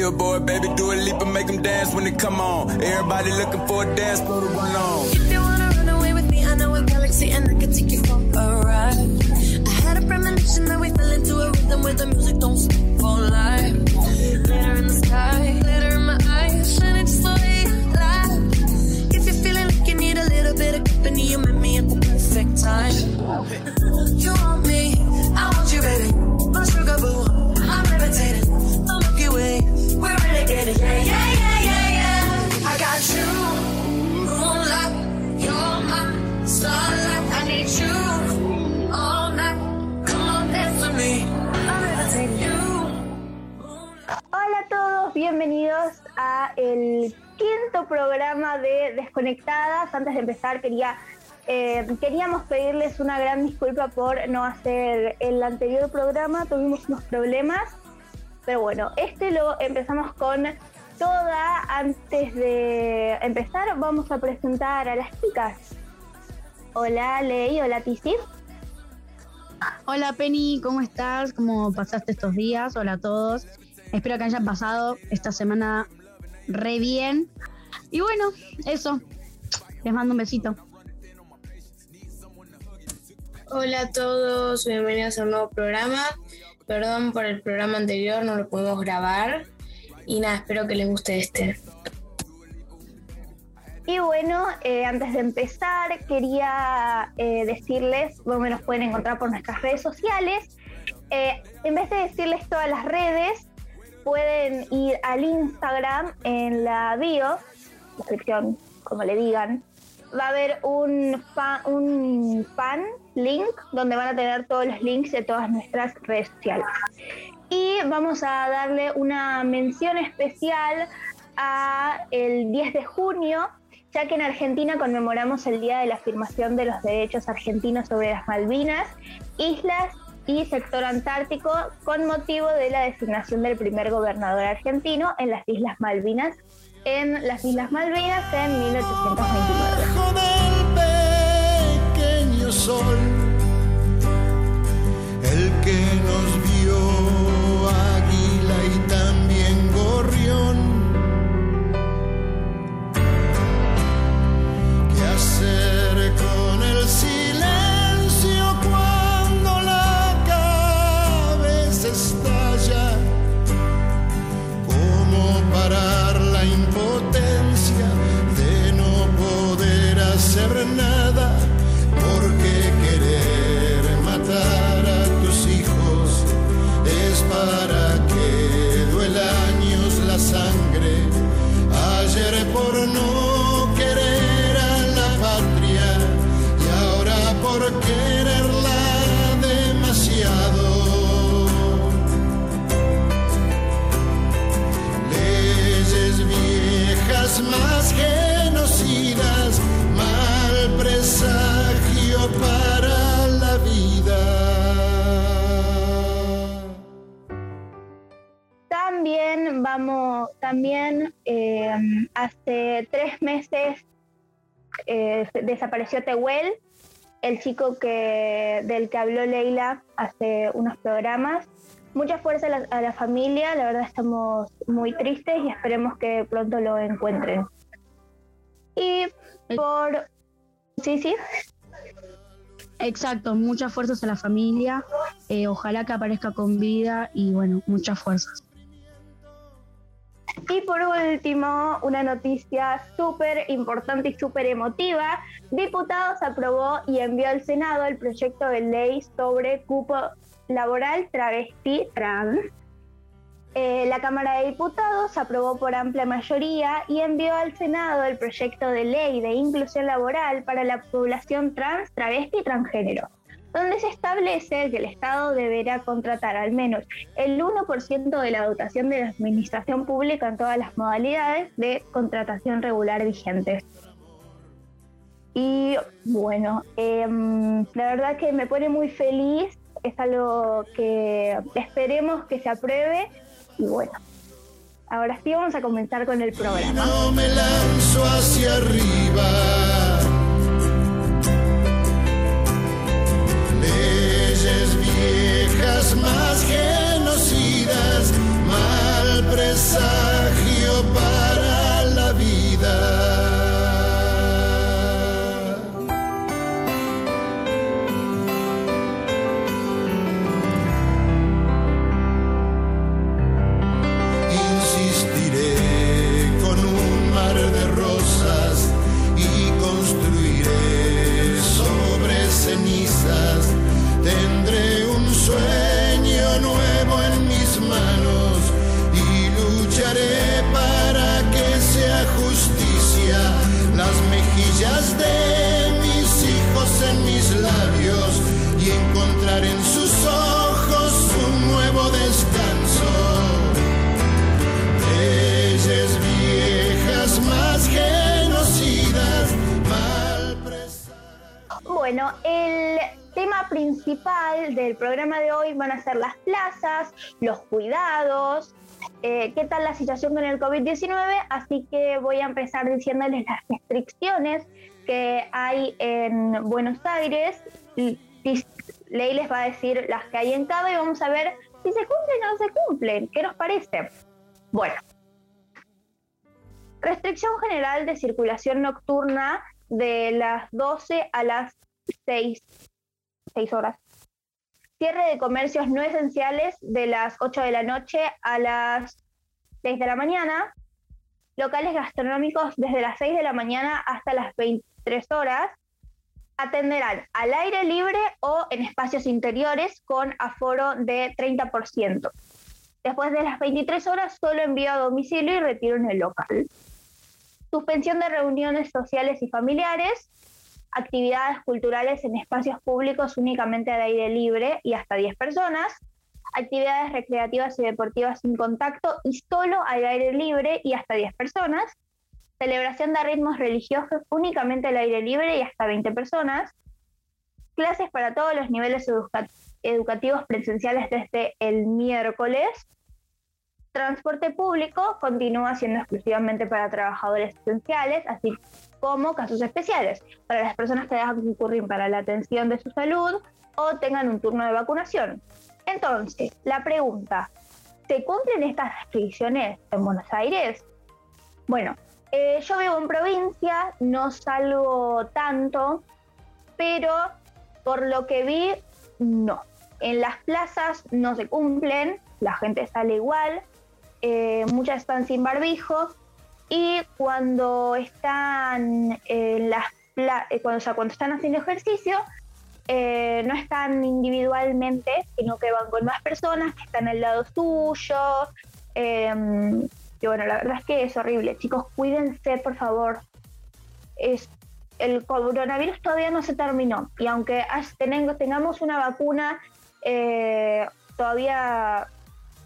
billboard, baby, do a leap and make them dance when they come on. Everybody looking for a dance, put it one on. If you wanna run away with me, I know a galaxy and I can take you for a ride. I had a premonition that we fell into a rhythm where the music don't stop for life. Glitter in the sky, glitter in my eyes, shining just the way you. If you're feeling like you need a little bit of company, you met me at the perfect time. You want me, bienvenidos a el quinto programa de Desconectadas. Antes de empezar quería eh, queríamos pedirles una gran disculpa por no hacer el anterior programa, tuvimos unos problemas, pero bueno, este lo empezamos con toda. Antes de empezar vamos a presentar a las chicas. Hola Ley, hola Tizi. Hola Penny, ¿cómo estás? ¿Cómo pasaste estos días? Hola a todos. Espero que hayan pasado esta semana re bien. Y bueno, eso. Les mando un besito. Hola a todos, bienvenidos a un nuevo programa. Perdón por el programa anterior, no lo pudimos grabar. Y nada, espero que les guste este. Y bueno, eh, antes de empezar, quería eh, decirles dónde nos pueden encontrar por nuestras redes sociales. Eh, en vez de decirles todas las redes, pueden ir al Instagram en la bio, descripción, como le digan. Va a haber un fan, un fan link donde van a tener todos los links de todas nuestras redes sociales. Y vamos a darle una mención especial a el 10 de junio, ya que en Argentina conmemoramos el Día de la Afirmación de los Derechos Argentinos sobre las Malvinas, islas y sector antártico con motivo de la designación del primer gobernador argentino en las Islas Malvinas, en las Islas Malvinas en 1829. Bajo del pequeño sol, el que nos vio águila y también gorrión. ¿Qué hacer con el silencio nada? Porque querer matar a tus hijos es para que duela años la sangre. Ayer por no querer a la patria y ahora por quererla demasiado. leyes viejas más También vamos, también eh, hace tres meses eh, desapareció Tehuel, el chico que, del que habló Leila hace unos programas. Mucha fuerza a la, a la familia, la verdad estamos muy tristes y esperemos que pronto lo encuentren. Y por... Sí, sí. Exacto, muchas fuerzas a la familia. eh, ojalá que aparezca con vida y bueno, muchas fuerzas. Último, una noticia súper importante y súper emotiva. Diputados aprobó y envió al Senado el proyecto de ley sobre cupo laboral travesti trans. Eh, la Cámara de Diputados aprobó por amplia mayoría y envió al Senado el proyecto de ley de inclusión laboral para la población trans, travesti y transgénero, donde se establece que el Estado deberá contratar al menos el 1% de la dotación de la administración pública en todas las modalidades de contratación regular vigentes. Y bueno, em, la verdad que me pone muy feliz, es algo que esperemos que se apruebe y bueno, ahora sí vamos a comenzar con el programa. No me lanzo hacia arriba. Más genocidas, mal presagio para la vida. Sueño nuevo en mis manos y lucharé para que sea justicia. Las mejillas de mis hijos en mis labios y encontrar en sus Bueno, el tema principal del programa de hoy van a ser las plazas, los cuidados, eh, qué tal la situación con el COVID-19, así que voy a empezar diciéndoles las restricciones que hay en Buenos Aires. Ley les va a decir las que hay en Cava y vamos a ver si se cumplen o no se cumplen. ¿Qué nos parece? Bueno. Restricción general de circulación nocturna de las 12 a las 6, 6 horas. Cierre de comercios no esenciales de las 8 de la noche a las 6 de la mañana. Locales gastronómicos desde las 6 de la mañana hasta las 23 horas. Atenderán al aire libre o en espacios interiores con aforo de 30%. Después de las 23 horas, solo envío a domicilio y retiro en el local. Suspensión de reuniones sociales y familiares. Actividades culturales en espacios públicos únicamente al aire libre y hasta 10 personas. Actividades recreativas y deportivas sin contacto y solo al aire libre y hasta 10 personas. Celebración de ritmos religiosos únicamente al aire libre y hasta 20 personas. Clases para todos los niveles educa- educativos presenciales desde el miércoles. Transporte público continúa siendo exclusivamente para trabajadores esenciales, así como casos especiales, para las personas que dejan concurrir para la atención de su salud o tengan un turno de vacunación. Entonces, la pregunta, ¿se cumplen estas restricciones en Buenos Aires? Bueno, eh, yo vivo en provincia, no salgo tanto, pero por lo que vi, no. En las plazas no se cumplen, la gente sale igual, eh, muchas están sin barbijo y cuando están en las pla- eh, cuando, o sea, cuando están haciendo ejercicio eh, no están individualmente sino que van con más personas que están al lado suyo eh, y bueno la verdad es que es horrible. Chicos cuídense por favor. Es el coronavirus todavía no se terminó y aunque tengamos una vacuna eh, todavía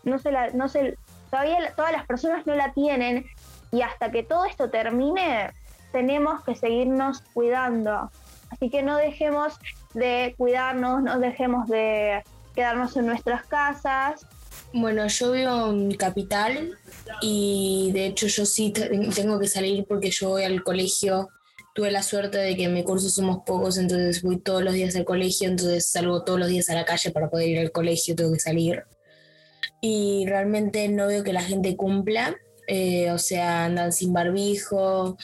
no se la, no se, todavía todas las personas no la tienen y hasta que todo esto termine tenemos que seguirnos cuidando. Así que no dejemos de cuidarnos, no dejemos de quedarnos en nuestras casas. Bueno, yo vivo en Capital y de hecho yo sí te- tengo que salir porque yo voy al colegio. Tuve la suerte de que en mi curso somos pocos, entonces voy todos los días al colegio, entonces salgo todos los días a la calle para poder ir al colegio, tengo que salir. Y realmente no veo que la gente cumpla, eh, o sea, andan sin barbijo.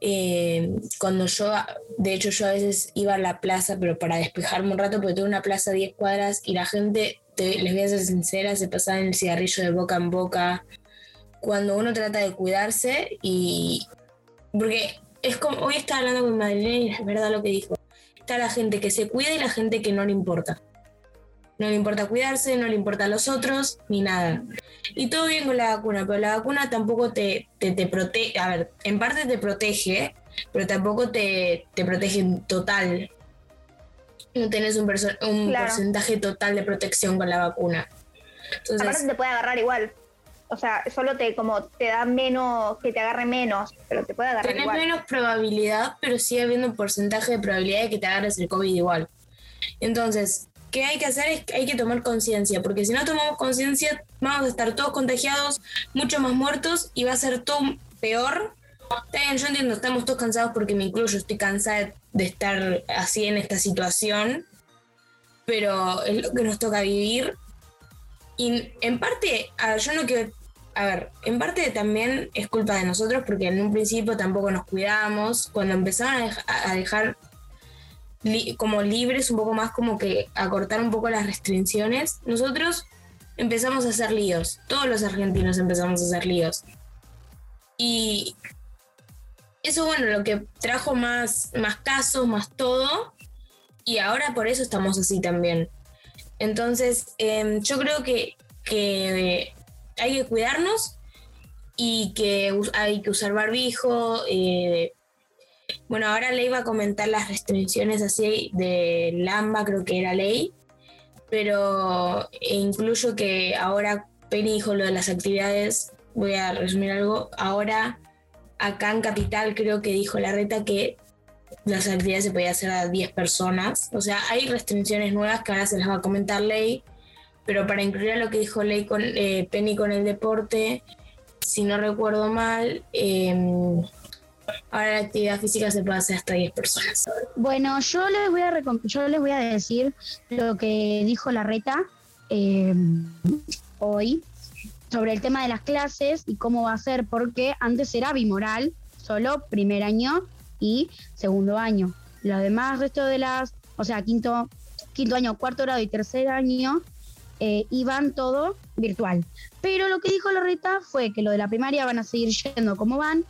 Eh, cuando yo, de hecho yo a veces iba a la plaza, pero para despejarme un rato, porque tengo una plaza a 10 cuadras y la gente, te- les voy a ser sincera, se pasaban el cigarrillo de boca en boca. Cuando uno trata de cuidarse y... Porque es como, hoy estaba hablando con Madeleine y es verdad lo que dijo. Está la gente que se cuida y la gente que no le importa. No le importa cuidarse, no le importa a los otros, ni nada. Y todo bien con la vacuna, pero la vacuna tampoco te, te, te protege, a ver, en parte te protege, pero tampoco te, te protege en total. No tenés un, un Claro. porcentaje total de protección con la vacuna. Aparte Entonces, te puede agarrar igual. O sea, solo te como te da menos, que te agarre menos, pero te puede agarrar tenés igual. menos probabilidad, pero sigue habiendo un porcentaje de probabilidad de que te agarres el COVID igual. Entonces, ¿qué hay que hacer? Es que hay que tomar conciencia, porque si no tomamos conciencia, vamos a estar todos contagiados, mucho más muertos y va a ser todo peor. Bien, yo entiendo, estamos todos cansados porque me incluyo, estoy cansada de estar así en esta situación, pero es lo que nos toca vivir. Y en parte, a ver, yo no quiero a ver, en parte también es culpa de nosotros porque en un principio tampoco nos cuidábamos. Cuando empezaron a dejar, como libres, un poco más como que a cortar un poco las restricciones, nosotros empezamos a hacer líos. Todos los argentinos empezamos a hacer líos. Y eso, bueno, lo que trajo más, más casos, más todo. Y ahora por eso estamos así también. Entonces, em, yo creo que, que, hay que cuidarnos y que hay que usar barbijo. Eh, bueno, ahora ley va a comentar las restricciones así de Lamba, creo que era ley, pero incluyo que ahora Penny dijo lo de las actividades, voy a resumir algo, ahora acá en Capital creo que dijo la reta que las actividades se podían hacer a 10 personas. O sea, hay restricciones nuevas que ahora se las va a comentar Ley, pero para incluir a lo que dijo Ley con eh, Penny con el deporte, si no recuerdo mal, em, ahora la actividad física se puede hacer hasta 10 personas. Bueno, yo les voy a, yo les voy a decir lo que dijo la reta em, hoy sobre el tema de las clases y cómo va a ser, porque antes era bimoral, solo primer año y segundo año. Los demás, resto de las, o sea, quinto, quinto año, cuarto grado y tercer año, eh, iban todo virtual. Pero lo que dijo Loreta fue que lo de la primaria van a seguir yendo como van,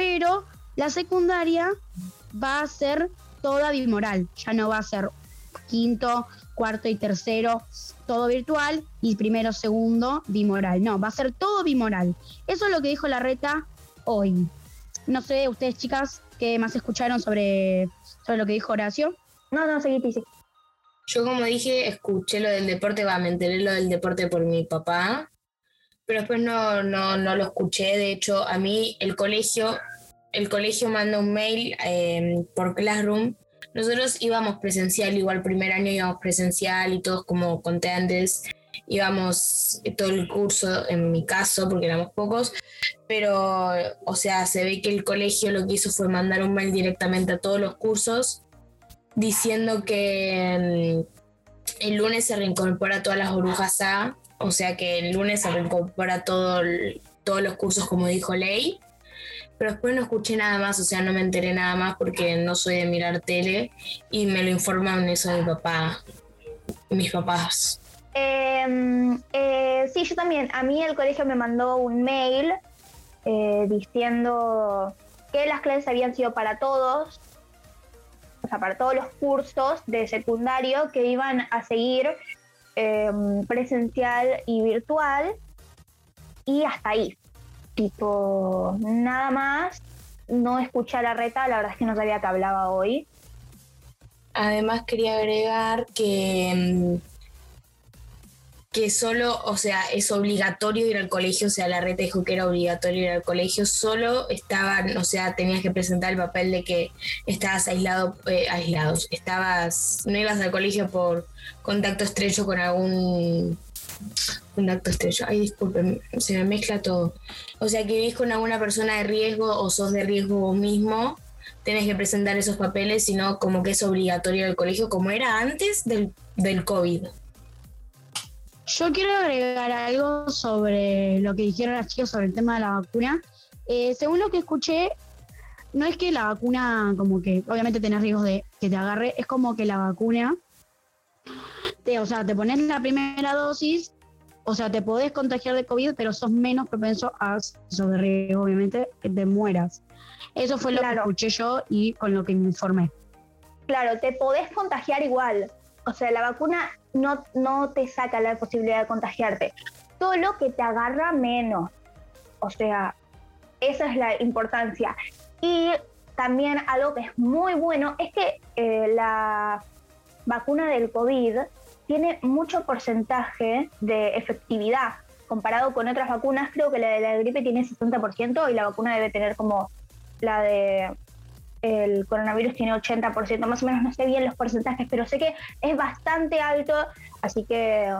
pero la secundaria va a ser toda bimoral, ya no va a ser quinto, cuarto y tercero, todo virtual, y primero, segundo, bimoral. No, va a ser todo bimoral. Eso es lo que dijo la reta hoy. No sé, ustedes chicas, ¿qué más escucharon sobre, sobre lo que dijo Horacio? No, no, seguí, Pisi. Yo como dije, escuché lo del deporte, va, me enteré lo del deporte por mi papá, pero después no, no, no lo escuché. De hecho, a mí el colegio, el colegio manda un mail eh, por Classroom. Nosotros íbamos presencial, igual primer año íbamos presencial y todos como conté antes, íbamos todo el curso, en mi caso, porque éramos pocos, pero, o sea, se ve que el colegio lo que hizo fue mandar un mail directamente a todos los cursos diciendo que mm, el lunes se reincorpora todas las orujas A, o sea que el lunes se reincorpora todo, todos los cursos como dijo Ley pero después no escuché nada más, o sea, no me enteré nada más porque no soy de mirar tele y me lo informan eso mi papá, mis papás. Em, eh, sí, yo también. A mí el colegio me mandó un mail eh, diciendo que las clases habían sido para todos, o sea, para todos los cursos de secundario que iban a seguir em, presencial y virtual y hasta ahí tipo, nada más, no escuché a la reta, la verdad es que no sabía que hablaba hoy. Además quería agregar que, mm, que solo, o sea, es obligatorio ir al colegio, o sea, la reta dijo que era obligatorio ir al colegio, solo estaban, o sea, tenías que presentar el papel de que estabas aislado, eh, aislados, estabas, no ibas al colegio por contacto estrecho con algún un acto estrecho. Ay, disculpen, se me mezcla todo. O sea, que vivís con alguna persona de riesgo o sos de riesgo mismo, tenés que presentar esos papeles, sino como que es obligatorio el colegio, como era antes del, del COVID. Yo quiero agregar algo sobre lo que dijeron las chicas sobre el tema de la vacuna. Eh, según lo que escuché, no es que la vacuna, como que obviamente tenés riesgos de que te agarre, es como que la vacuna, te, o sea, te pones la primera dosis o sea, te podés contagiar de COVID, pero sos menos propenso a, eso de riesgo, obviamente, que te mueras. Eso fue lo que escuché yo y con lo que me informé. Claro, te podés contagiar igual. O sea, la vacuna no, no te saca la posibilidad de contagiarte. Todo lo que te agarra menos. O sea, esa es la importancia. Y también algo que es muy bueno es que eh, la vacuna del COVID tiene mucho porcentaje de efectividad. Comparado con otras vacunas, creo que la de la gripe tiene 60% y la vacuna debe tener como la de el coronavirus tiene 80%, más o menos no sé bien los porcentajes, pero sé que es bastante alto, así que,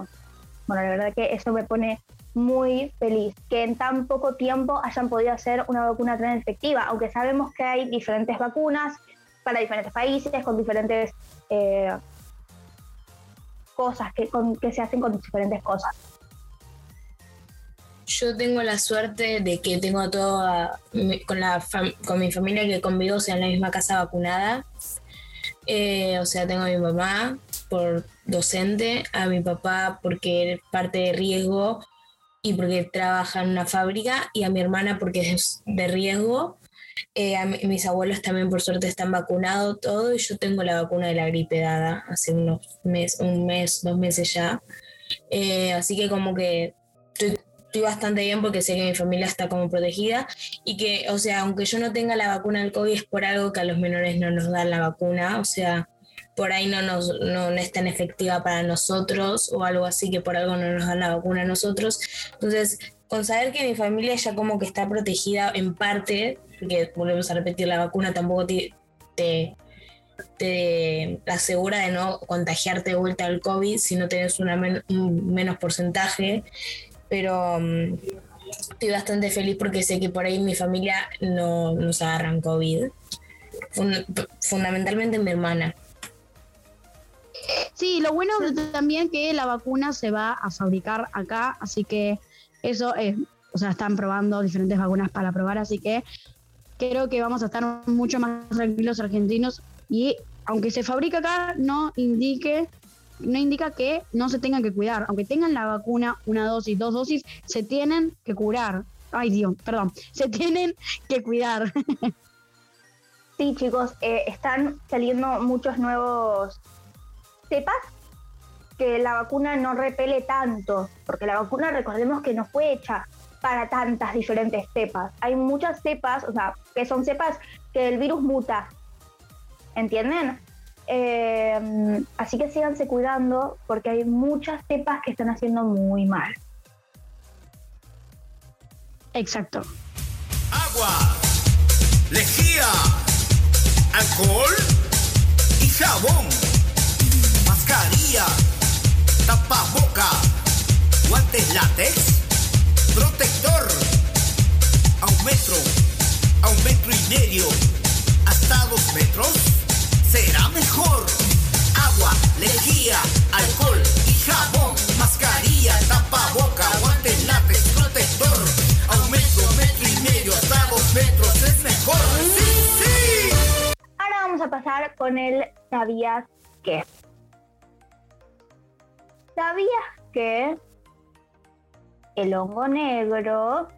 bueno, la verdad que eso me pone muy feliz, que en tan poco tiempo hayan podido hacer una vacuna tan efectiva, aunque sabemos que hay diferentes vacunas para diferentes países, con diferentes eh, cosas, que, que se hacen con diferentes cosas. yo tengo la suerte de que tengo toda con la fam- con mi familia que convivo, sea, en la misma casa vacunada. Eh, o sea, tengo a mi mamá por docente, a mi papá porque es parte de riesgo y porque trabaja en una fábrica, y a mi hermana porque es de riesgo. Eh, a mi- mis abuelos también por suerte están vacunados, todo, y yo tengo la vacuna de la gripe dada hace unos mes, un mes, dos meses ya. Eh, así que como que estoy, estoy bastante bien porque sé que mi familia está como protegida y que, o sea, aunque yo no tenga la vacuna del COVID es por algo que a los menores no nos dan la vacuna, o sea, por ahí no, nos, no, no es tan efectiva para nosotros o algo así que por algo no nos dan la vacuna a nosotros. Entonces, con saber que mi familia ya como que está protegida en parte, porque volvemos a repetir, la vacuna tampoco te, te, te asegura de no contagiarte de vuelta al COVID si no tenés un menos porcentaje, pero mm, estoy bastante feliz porque sé que por ahí mi familia no nos agarran COVID. Fun- fundamentalmente mi hermana. Sí, lo bueno también que la vacuna se va a fabricar acá, así que eso es, o sea, están probando diferentes vacunas para probar, así que creo que vamos a estar mucho más tranquilos argentinos y aunque se fabrica acá, no indique no indica que no se tengan que cuidar, aunque tengan la vacuna, una dosis, dos dosis, se tienen que curar. Ay Dios, perdón, se tienen que cuidar. Sí, chicos, eh, están saliendo muchos nuevos cepas que la vacuna no repele tanto, porque la vacuna recordemos que no fue hecha para tantas diferentes cepas. Hay muchas cepas, o sea, que son cepas que el virus muta, ¿entienden? Eh, así que síganse cuidando porque hay muchas cepas que están haciendo muy mal. Exacto. agua, lejía, alcohol y jabón, mascarilla, tapaboca, guantes látex, protector, a un metro, a un metro y medio, hasta dos metros, será mejor. Agua, lejía, alcohol y jabón, mascarilla, tapaboca, guantes látex, protector, a un metro, metro y medio, hasta dos metros es mejor. Ahora vamos a pasar con el ¿sabías qué? ¿Sabías que el hongo negro,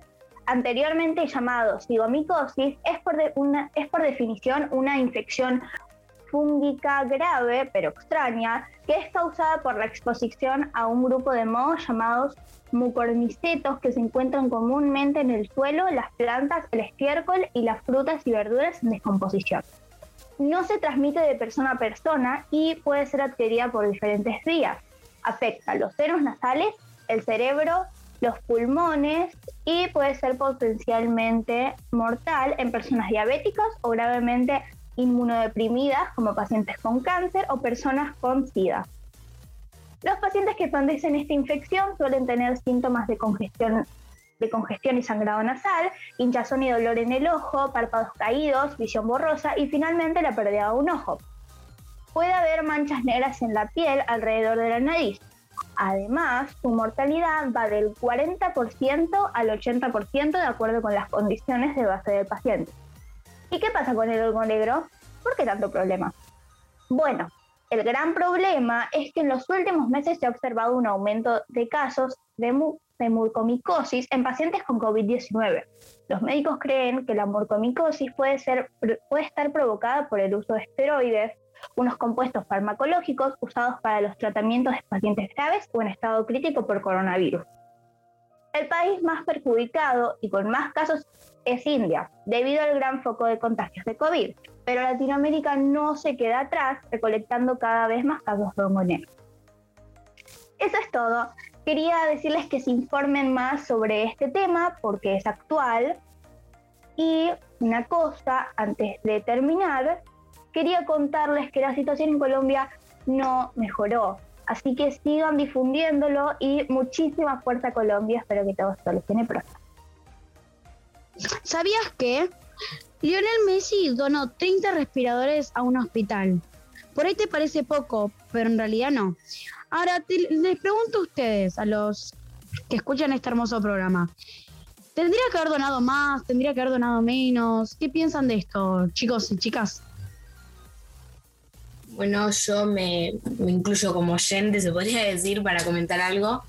anteriormente llamado cigomicosis, es por, definición una infección fúngica grave pero extraña que es causada por la exposición a un grupo de mohos llamados mucormicetos que se encuentran comúnmente en el suelo, las plantas, el estiércol y las frutas y verduras en descomposición. No se transmite de persona a persona y puede ser adquirida por diferentes vías. Afecta los senos nasales, el cerebro, los pulmones y puede ser potencialmente mortal en personas diabéticas o gravemente inmunodeprimidas como pacientes con cáncer o personas con SIDA. Los pacientes que padecen esta infección suelen tener síntomas de congestión, de congestión y sangrado nasal, hinchazón y dolor en el ojo, párpados caídos, visión borrosa y finalmente la pérdida de un ojo. Puede haber manchas negras en la piel alrededor de la nariz. Además, su mortalidad va del 40% al 80% de acuerdo con las condiciones de base del paciente. ¿Y qué pasa con el hongo negro? ¿Por qué tanto problema? Bueno, el gran problema es que en los últimos meses se ha observado un aumento de casos de, mu- de mucormicosis en pacientes con COVID-19. Los médicos creen que la mucormicosis puede, ser, puede estar provocada por el uso de esteroides, unos compuestos farmacológicos usados para los tratamientos de pacientes graves o en estado crítico por coronavirus. El país más perjudicado y con más casos es India, debido al gran foco de contagios de COVID, pero Latinoamérica no se queda atrás, recolectando cada vez más casos de. Eso es todo. Quería decirles que se informen más sobre este tema porque es actual. Y una cosa, antes de terminar, quería contarles que la situación en Colombia no mejoró. Así que sigan difundiéndolo y muchísima fuerza Colombia. Espero que todo solucione pronto. ¿Sabías que Lionel Messi donó 30 respiradores a un hospital? Por ahí te parece poco, pero en realidad no. Ahora les pregunto a ustedes, a los que escuchan este hermoso programa. ¿Tendría que haber donado más? ¿Tendría que haber donado menos? ¿Qué piensan de esto, chicos y chicas? Bueno, yo me, me incluyo como oyente, se podría decir, para comentar algo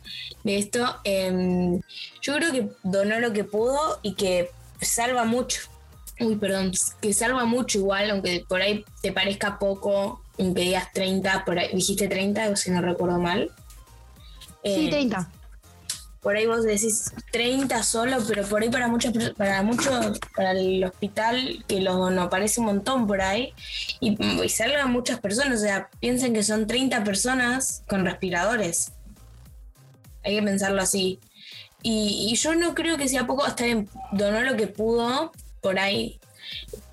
de esto. Em, yo creo que donó lo que pudo y que salva mucho. Uy, perdón, que salva mucho igual, aunque por ahí te parezca poco, aunque digas 30, por ahí, dijiste 30, o si no recuerdo mal. Sí, Eh, 30. Por ahí vos decís 30 solo, pero por ahí para muchas per- para muchos, para el hospital que los donó, parece un montón por ahí, y, salgan muchas personas, o sea, piensen que son 30 personas con respiradores. Hay que pensarlo así. Y, y yo no creo que sea poco, hasta bien, donó lo que pudo por ahí.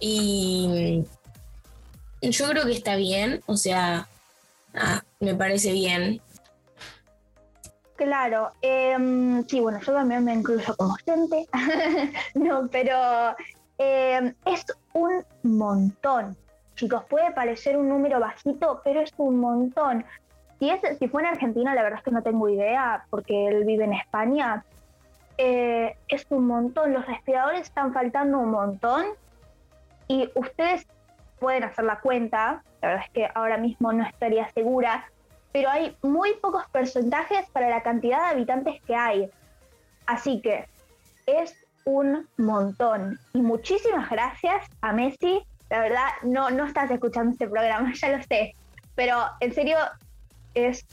Y yo creo que está bien, o sea, ah, me parece bien. Claro, em, sí, bueno, yo también me incluyo como oyente, no, pero em, es un montón, chicos, puede parecer un número bajito, pero es un montón. Si, es, si fue en Argentina, la verdad es que no tengo idea, porque él vive en España, eh, es un montón, los respiradores están faltando un montón. Y ustedes pueden hacer la cuenta, la verdad es que ahora mismo no estaría segura, pero hay muy pocos porcentajes para la cantidad de habitantes que hay. Así que es un montón. Y muchísimas gracias a Messi. La verdad, no, no estás escuchando este programa, ya lo sé. Pero en serio, es,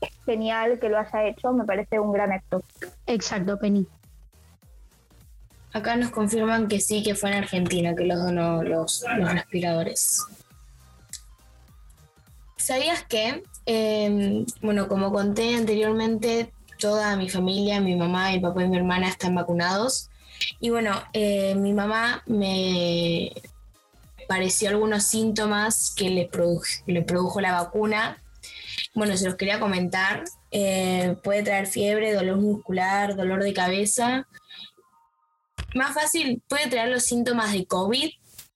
es genial que lo haya hecho. Me parece un gran acto. Exacto, Penny. Acá nos confirman que sí, que fue en Argentina que los donó los, los respiradores. ¿Sabías que, eh, bueno, como conté anteriormente, toda mi familia, mi mamá, mi papá y mi hermana están vacunados? Y bueno, eh, mi mamá me pareció algunos síntomas que le produjo la vacuna. Bueno, se los quería comentar. Eh, puede traer fiebre, dolor muscular, dolor de cabeza, más fácil puede traer los síntomas de COVID,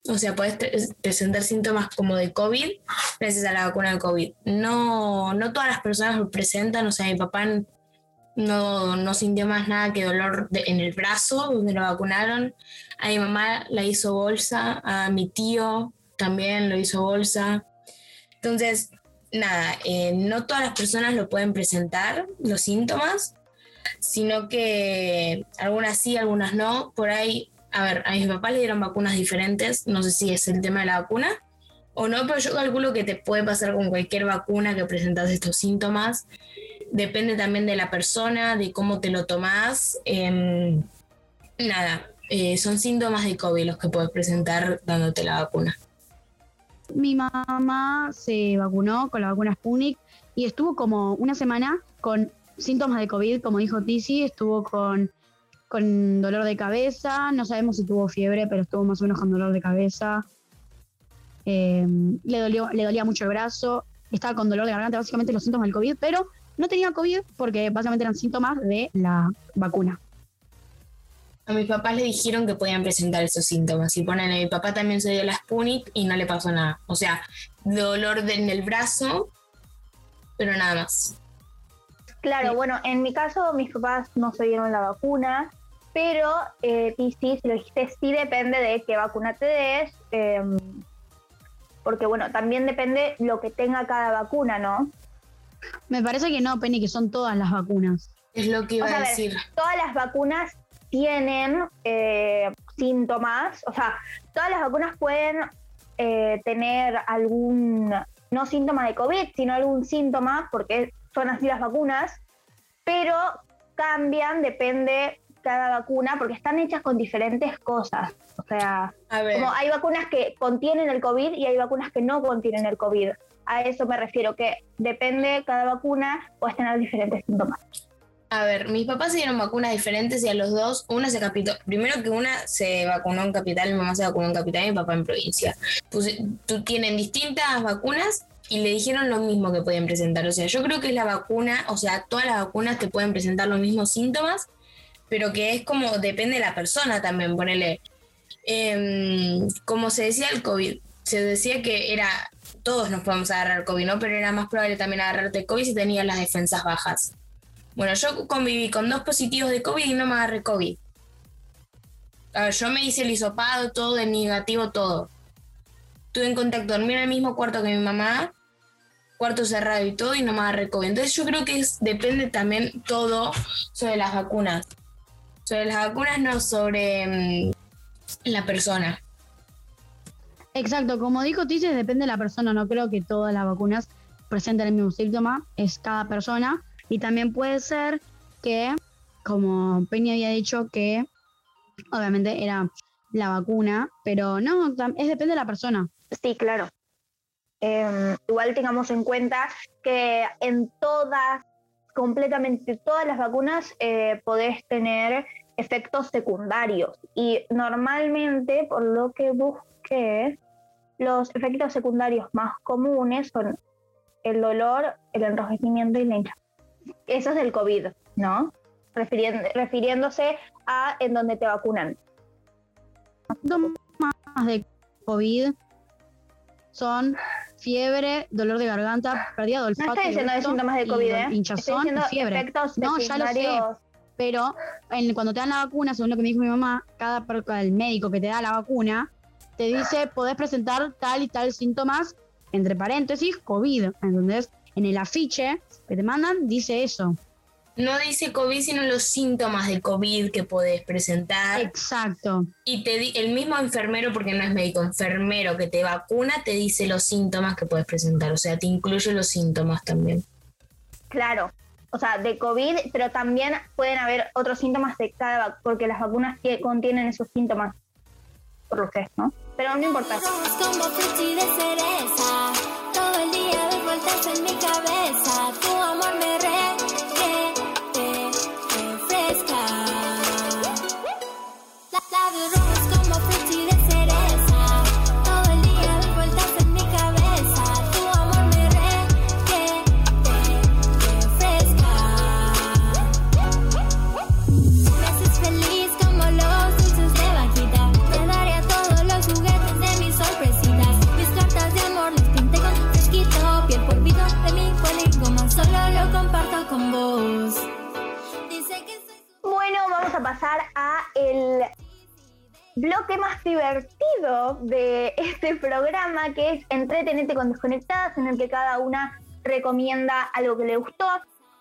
o sea, puedes presentar síntomas como de COVID gracias a la vacuna de COVID. No, no todas las personas lo presentan, o sea, mi papá no, no sintió más nada que dolor de- en el brazo donde lo vacunaron. A mi mamá la hizo bolsa, a mi tío también lo hizo bolsa. Entonces, nada, eh, no todas las personas lo pueden presentar, los síntomas, sino que algunas sí, algunas no. Por ahí, a ver, a mis papás le dieron vacunas diferentes, no sé si es el tema de la vacuna o no, pero yo calculo que te puede pasar con cualquier vacuna que presentas estos síntomas. Depende también de la persona, de cómo te lo tomás. Em, nada, eh, son síntomas de COVID los que puedes presentar dándote la vacuna. Mi mamá se vacunó con la vacuna Sputnik y estuvo como una semana con síntomas de COVID, como dijo Tizi, estuvo con, con dolor de cabeza, no sabemos si tuvo fiebre, pero estuvo más o menos con dolor de cabeza. Eh, le, dolió, le dolía mucho el brazo, estaba con dolor de garganta, básicamente los síntomas del COVID, pero no tenía COVID porque básicamente eran síntomas de la vacuna. A mis papás le dijeron que podían presentar esos síntomas. Y ponen, mi papá también se dio la Sputnik y no le pasó nada. O sea, dolor de- en el brazo, pero nada más. Claro, Sí. bueno, en mi caso mis papás no se dieron la vacuna, pero eh, lo dijiste, sí depende de qué vacuna te des, em, porque bueno, también depende lo que tenga cada vacuna, ¿no? Me parece que no, Penny, que son todas las vacunas. Es lo que iba O sea, a ver, decir. Todas las vacunas tienen eh, síntomas, o sea, todas las vacunas pueden eh, tener algún, no síntoma de COVID, sino algún síntoma, porque son así las vacunas, pero cambian, depende cada vacuna, porque están hechas con diferentes cosas. O sea, como hay vacunas que contienen el COVID y hay vacunas que no contienen el COVID. A eso me refiero, que depende cada vacuna, puedes tener diferentes síntomas. a ver, mis papás se dieron vacunas diferentes y a los dos, una se capitó. Primero que una se vacunó en capital, mi mamá se vacunó en capital y mi papá en provincia. Pues, tú tienen distintas vacunas y le dijeron lo mismo que podían presentar. O sea, yo creo que es la vacuna, o sea, todas las vacunas te pueden presentar los mismos síntomas, pero que es como depende de la persona también, ponele. Em, como se decía el COVID, se decía que era, todos nos podemos agarrar COVID, ¿no? Pero era más probable también agarrarte COVID si tenías las defensas bajas. Bueno, yo conviví con dos positivos de COVID y no me agarré COVID. A ver, yo me hice el hisopado, todo de negativo, todo. Tuve en contacto, dormí en el mismo cuarto que mi mamá, cuarto cerrado y todo, y no me agarré COVID. Entonces yo creo que es- depende también todo sobre las vacunas. Sobre las vacunas, no sobre mm, la persona. Exacto, como dijo Tices, depende de la persona. No creo que todas las vacunas presenten el mismo síntoma, es cada persona. Y también puede ser que, como Penny había dicho, que obviamente era la vacuna, pero no, es depende de la persona. Sí, claro. Eh, igual tengamos en cuenta que en todas, completamente todas las vacunas, eh, podés tener efectos secundarios. Y normalmente, por lo que busqué, los efectos secundarios más comunes son el dolor, el enrojecimiento y la hinchazón. Eso es del COVID, ¿no? Refiriéndose a en donde te vacunan. síntomas de COVID son fiebre, dolor de garganta, pérdida de No olfato. estoy y diciendo de síntomas de COVID, ¿eh? Estoy hinchazón y fiebre. efectos No, ya lo sé. Pero en- cuando te dan la vacuna, según lo que me dijo mi mamá, cada el médico que te da la vacuna te dice podés presentar tal y tal síntomas, entre paréntesis, COVID. ¿Entendés? En el afiche que te mandan dice eso. No dice COVID, sino los síntomas de COVID que podés presentar. Exacto. Y te di- el mismo enfermero, porque no es médico, enfermero que te vacuna, te dice los síntomas que puedes presentar. O sea, te incluye los síntomas también. Claro. O sea, de COVID, pero también pueden haber otros síntomas de cada vac- porque las vacunas que contienen esos síntomas. Por ¿no? Pero no importa. Todo el día en mi cabeza. Tu amor me programa, que es Entretenete con Desconectadas, en el que cada una recomienda algo que le gustó,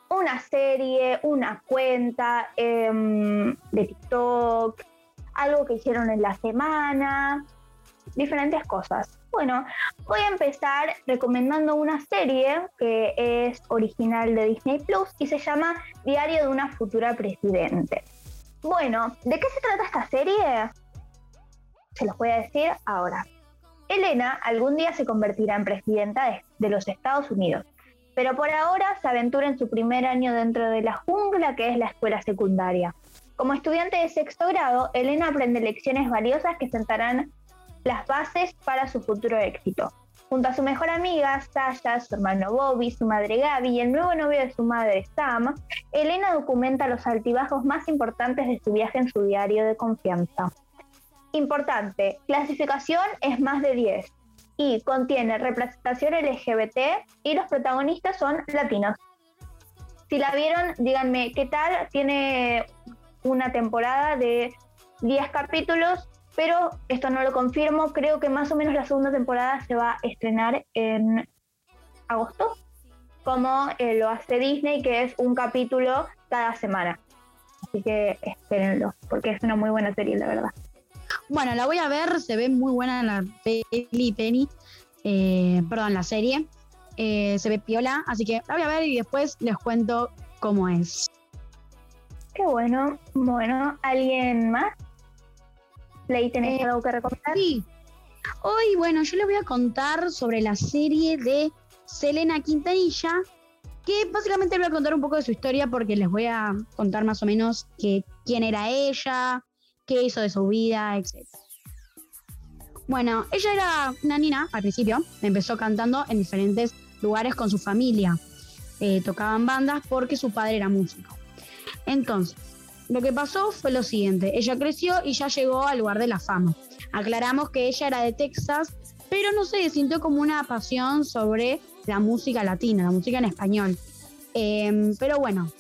una serie, una cuenta em, de TikTok, algo que hicieron en la semana, diferentes cosas. Bueno, voy a empezar recomendando una serie que es original de Disney Plus y se llama Diario de una futura presidente. Bueno, ¿de qué se trata esta serie? Se los voy a decir ahora. Elena algún día se convertirá en presidenta de, los Estados Unidos, pero por ahora se aventura en su primer año dentro de la jungla que es la escuela secundaria. Como estudiante de sexto grado, Elena aprende lecciones valiosas que sentarán las bases para su futuro éxito. Junto a su mejor amiga, Sasha, su hermano Bobby, su madre Gaby y el nuevo novio de su madre, Sam, Elena documenta los altibajos más importantes de su viaje en su diario de confianza. Importante, clasificación es más de 10 y contiene representación LGBT y los protagonistas son latinos. Si la vieron, díganme qué tal. Tiene una temporada de 10 capítulos, pero esto no lo confirmo. Creo que más o menos la segunda temporada se va a estrenar en agosto, como eh, lo hace Disney, que es un capítulo cada semana. Así que espérenlo, porque es una muy buena serie, la verdad. Bueno, la voy a ver, se ve muy buena la peli Penny, eh, perdón, la serie. Eh, se ve piola, así que la voy a ver y después les cuento cómo es. Qué bueno. Bueno, ¿alguien más? Ley, ¿tenés Eh, algo que recomendar? Sí. Hoy, bueno, yo les voy a contar sobre la serie de Selena Quintanilla, que básicamente les voy a contar un poco de su historia porque les voy a contar más o menos que, quién era ella, qué hizo de su vida, etc. Bueno, ella era una niña al principio, empezó cantando en diferentes lugares con su familia. Eh, tocaban bandas porque su padre era músico. Entonces, lo que pasó fue lo siguiente, ella creció y ya llegó al lugar de la fama. Aclaramos que ella era de Texas, pero no se sintió como una pasión sobre la música latina, la música en español. Em, pero bueno,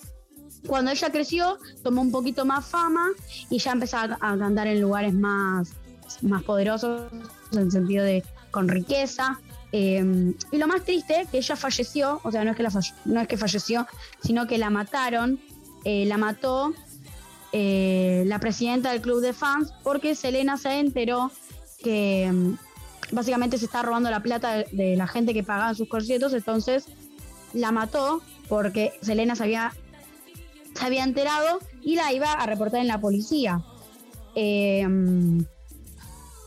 cuando ella creció, tomó un poquito más fama y ya empezó a, cantar en lugares más, más poderosos, en sentido de con riqueza. Eh, y lo más triste, que ella falleció, o sea, no es que, no es que falleció, sino que la mataron, eh, la mató eh, la presidenta del club de fans, porque Selena se enteró que mm, básicamente se está robando la plata de, de la gente que pagaba sus conciertos, entonces la mató porque Selena se había, se había enterado y la iba a reportar en la policía. Eh,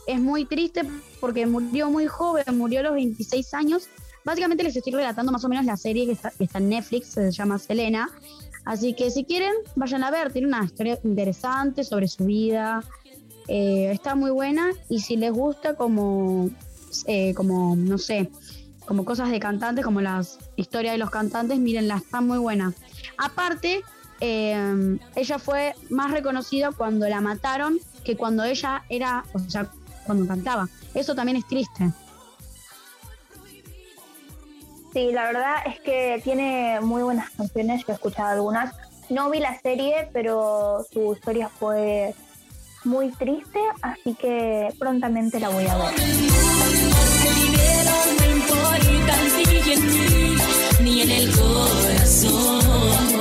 es muy triste porque murió muy joven, murió a los 26 años. Básicamente les estoy relatando más o menos la serie que está, que está en Netflix, se llama Selena. Así que si quieren, vayan a ver, tiene una historia interesante sobre su vida. Eh, está muy buena y si les gusta como, eh, como, no sé, como cosas de cantantes, como las historias de los cantantes, mírenla, está muy buena. Aparte, eh, ella fue más reconocida cuando la mataron que cuando ella era, o sea, cuando cantaba. Eso también es triste. Sí, la verdad es que tiene muy buenas canciones, yo he escuchado algunas. No vi la serie, pero su historia fue muy triste, así que prontamente la voy a ver. Ni en el corazón.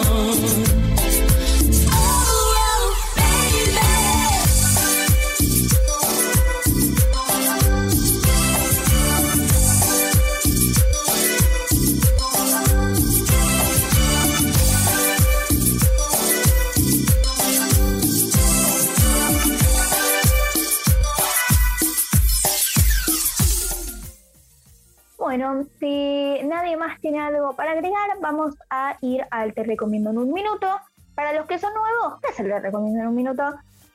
Si nadie más tiene algo para agregar, vamos a ir al Te Recomiendo en un Minuto. Para los que son nuevos, ¿qué es el Recomiendo en un Minuto?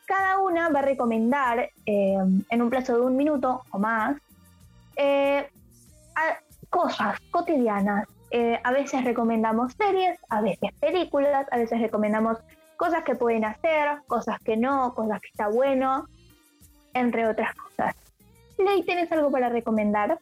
Cada una va a recomendar eh, en un plazo de un minuto o más eh, cosas cotidianas. Eh, a veces recomendamos series, a veces películas, a veces recomendamos cosas que pueden hacer, cosas que no, cosas que está bueno, entre otras cosas. Ley, ¿tienes algo para recomendar?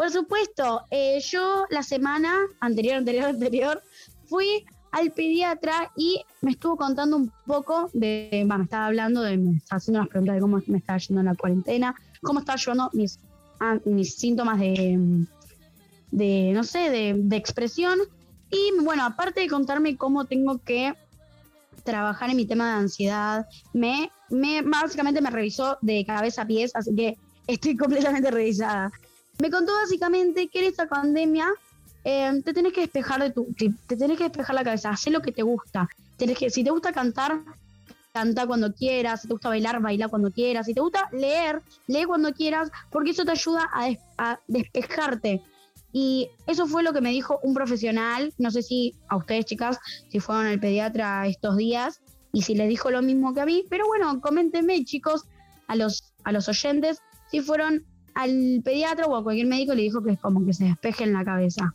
Por supuesto, eh, yo la semana anterior, anterior, anterior, fui al pediatra y me estuvo contando un poco de, va, me estaba hablando de, me estaba haciendo unas preguntas de cómo me estaba yendo en la cuarentena, cómo estaba llevando mis, ah, mis síntomas de, de, no sé, de, de expresión. Y bueno, aparte de contarme cómo tengo que trabajar en mi tema de ansiedad, me, me básicamente me revisó de cabeza a pies, así que estoy completamente revisada. Me contó básicamente que en esta pandemia eh, te tenés que despejar de tu, te, te tenés que despejar la cabeza, hacer lo que te gusta. Tenés que, si te gusta cantar, canta cuando quieras, si te gusta bailar, baila cuando quieras, si te gusta leer, lee cuando quieras, porque eso te ayuda a despejarte. Y eso fue lo que me dijo un profesional, no sé si a ustedes chicas, si fueron al pediatra estos días y si les dijo lo mismo que a mí, pero bueno, coméntenme chicos, a los, a los oyentes, si fueron al pediatra o a cualquier médico le dijo que es como que se despeje en la cabeza.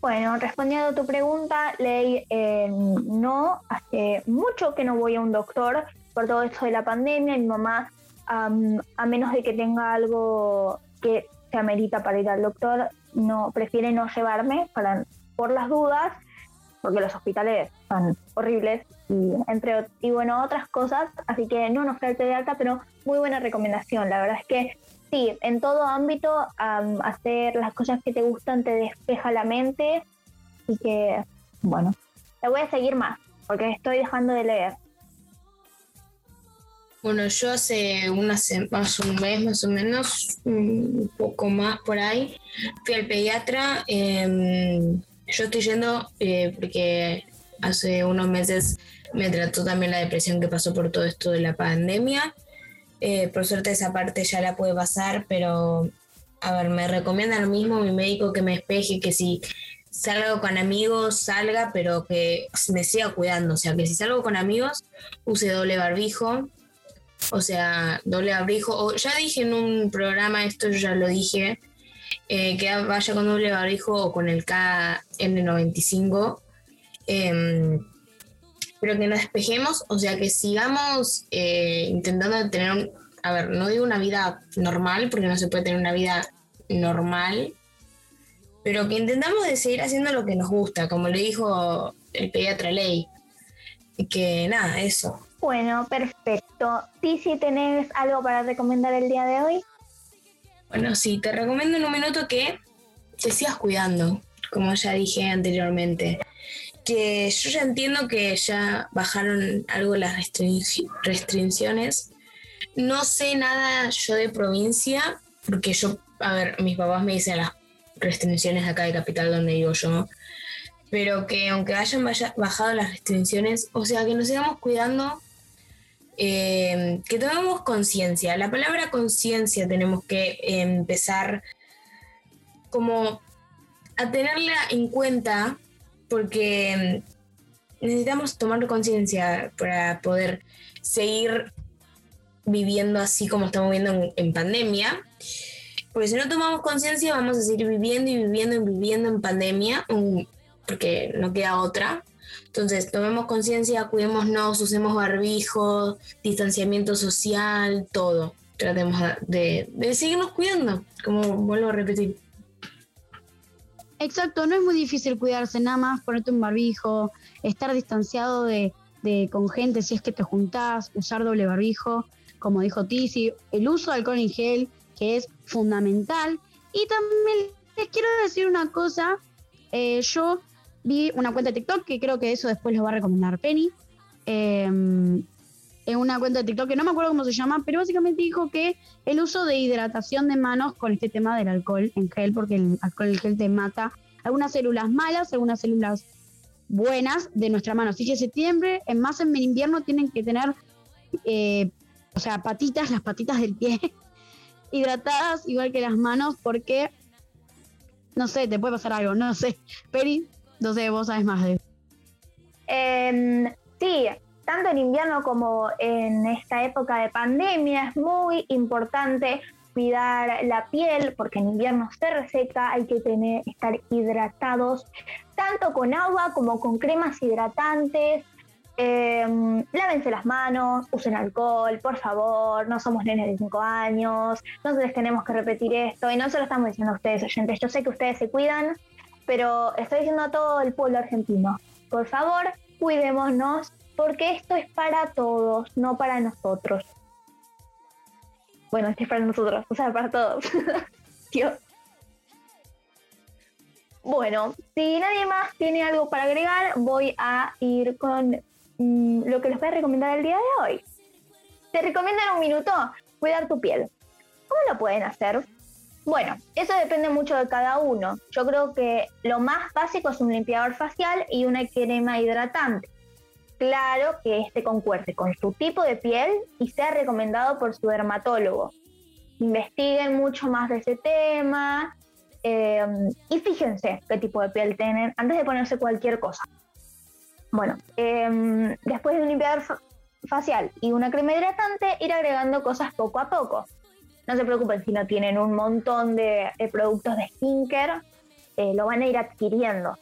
Bueno, respondiendo a tu pregunta, Ley, eh, no, hace mucho que no voy a un doctor por todo esto de la pandemia. Mi mamá, am, a menos de que tenga algo que se amerita para ir al doctor, no prefiere no llevarme para, por las dudas, porque los hospitales son horribles y entre y bueno otras cosas. Así que no nos fue al pediatra, pero muy buena recomendación. La verdad es que sí, en todo ámbito, am, hacer las cosas que te gustan te despeja la mente. Así que, bueno, te voy a seguir más, porque estoy dejando de leer. Bueno, yo hace una se- más un mes más o menos, un poco más por ahí, fui al pediatra. em, yo estoy yendo eh, porque hace unos meses me trató también la depresión que pasó por todo esto de la pandemia. Eh, por suerte esa parte ya la puede pasar, pero a ver, me recomienda lo mismo mi médico que me despeje, que si salgo con amigos, salga, pero que me siga cuidando. O sea, que si salgo con amigos, use doble barbijo, o sea, doble barbijo. O ya dije en un programa esto, ya lo dije, eh, que vaya con doble barbijo o con el KN95. em, pero que nos despejemos, o sea, que sigamos eh, intentando tener, un- a ver, no digo una vida normal, porque no se puede tener una vida normal, pero que intentamos de seguir haciendo lo que nos gusta, como le dijo el pediatra Ley. Y que nada, eso. Bueno, perfecto. Tizi, ¿tenés algo para recomendar el día de hoy? Bueno, sí, te recomiendo en un minuto que te sigas cuidando, como ya dije anteriormente. Que yo ya entiendo que ya bajaron algo las restric- restricciones. No sé nada yo de provincia, porque yo, a ver, mis papás me dicen las restricciones acá de Capital donde vivo yo, pero que aunque hayan bajado las restricciones, o sea, que nos sigamos cuidando, eh, que tomemos conciencia. La palabra conciencia tenemos que empezar como a tenerla en cuenta porque mm, necesitamos tomar conciencia para poder seguir viviendo así como estamos viviendo en, pandemia. Porque si no tomamos conciencia vamos a seguir viviendo y viviendo y viviendo en pandemia, porque no queda otra. Entonces, tomemos conciencia, cuidémonos, usemos barbijo, distanciamiento social, todo. Tratemos de, de seguirnos cuidando, como vuelvo a repetir. Exacto, no es muy difícil cuidarse, nada más ponerte un barbijo, estar distanciado de, de- con gente si es que te juntás, usar doble barbijo, como dijo Tizi, el uso de alcohol en gel, que es fundamental. Y también les quiero decir una cosa, eh, yo vi una cuenta de TikTok, que creo que eso después lo va a recomendar Penny, eh, en una cuenta de TikTok que no me acuerdo cómo se llama, pero básicamente dijo que el uso de hidratación de manos con este tema del alcohol en gel, porque el alcohol en gel te mata algunas células malas, algunas células buenas de nuestra mano. Así que septiembre, en más en invierno, tienen que tener, eh, o sea, patitas, las patitas del pie hidratadas, igual que las manos, porque, no sé, te puede pasar algo, no sé. Peri, no sé, vos sabes más de eso. Em, sí, tanto en invierno como en esta época de pandemia es muy importante cuidar la piel porque en invierno se reseca, hay que tener, estar hidratados tanto con agua como con cremas hidratantes. Em, lávense las manos, usen alcohol, por favor, no somos nenes de 5 años, no les tenemos que repetir esto y no se lo estamos diciendo a ustedes oyentes, yo sé que ustedes se cuidan, pero estoy diciendo a todo el pueblo argentino, por favor, cuidémonos porque esto es para todos, no para nosotros. Bueno, esto es para nosotros, o sea, para todos. Dios. Bueno, si nadie más tiene algo para agregar, voy a ir con mm, lo que les voy a recomendar el día de hoy. Te recomiendo en un minuto cuidar tu piel. ¿Cómo lo pueden hacer? Bueno, eso depende mucho de cada uno. Yo creo que lo más básico es un limpiador facial y una crema hidratante. Claro que este concuerde con su tipo de piel y sea recomendado por su dermatólogo. Investiguen mucho más de ese tema eh, y fíjense qué tipo de piel tienen antes de ponerse cualquier cosa. Bueno, eh, después de un limpiador fa- facial y una crema hidratante, ir agregando cosas poco a poco. No se preocupen si no tienen un montón de, de productos de skincare, eh, lo van a ir adquiriendo.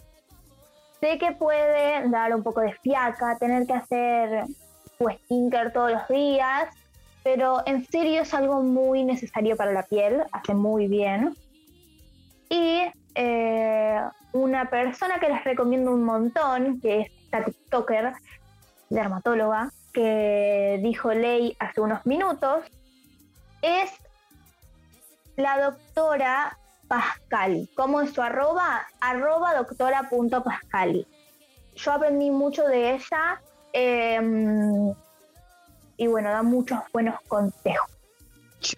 Sé que puede dar un poco de fiaca, tener que hacer su skincare todos los días, pero en serio es algo muy necesario para la piel, hace muy bien. Y eh, una persona que les recomiendo un montón, que es esta TikToker, dermatóloga, que dijo ley hace unos minutos, es la doctora Pascali. ¿Cómo es su arroba? Arroba doctora.pascali. Yo aprendí mucho de ella eh, y bueno, da muchos buenos consejos. Yo,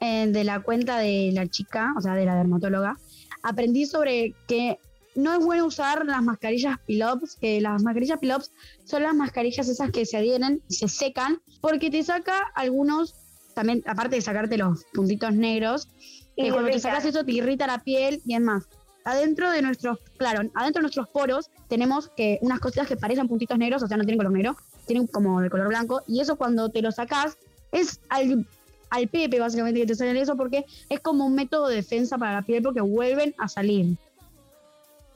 eh, de la cuenta de la chica, o sea, de la dermatóloga, aprendí sobre que no es bueno usar las mascarillas Pilops, que las mascarillas Pilops son las mascarillas esas que se adhieren y se secan, porque te saca algunos, también, aparte de sacarte los puntitos negros, que cuando te sacas eso te irrita la piel y es más. Adentro de nuestros, claro, adentro de nuestros poros tenemos que unas cositas que parecen puntitos negros, o sea, no tienen color negro, tienen como de color blanco, y eso cuando te lo sacas es al, al pepe básicamente que te salen eso porque es como un método de defensa para la piel porque vuelven a salir.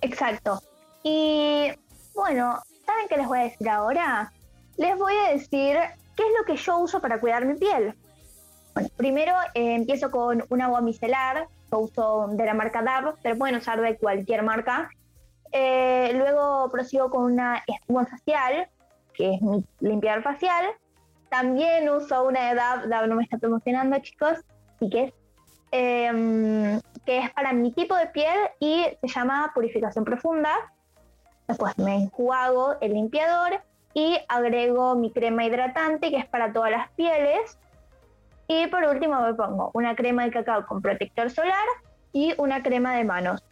Exacto. Y bueno, ¿saben qué les voy a decir ahora? Les voy a decir qué es lo que yo uso para cuidar mi piel. Primero eh, empiezo con un agua micelar Yo uso de la marca DAV, pero pueden usar de cualquier marca. Eh, luego prosigo con una espuma facial, que es mi limpiador facial. También uso una de DAV, DAV no me está promocionando, chicos, así que es, em, que es para mi tipo de piel y se llama Purificación Profunda. Después me enjuago el limpiador y agrego mi crema hidratante, que es para todas las pieles. Y por último me pongo una crema de cacao con protector solar y una crema de manos.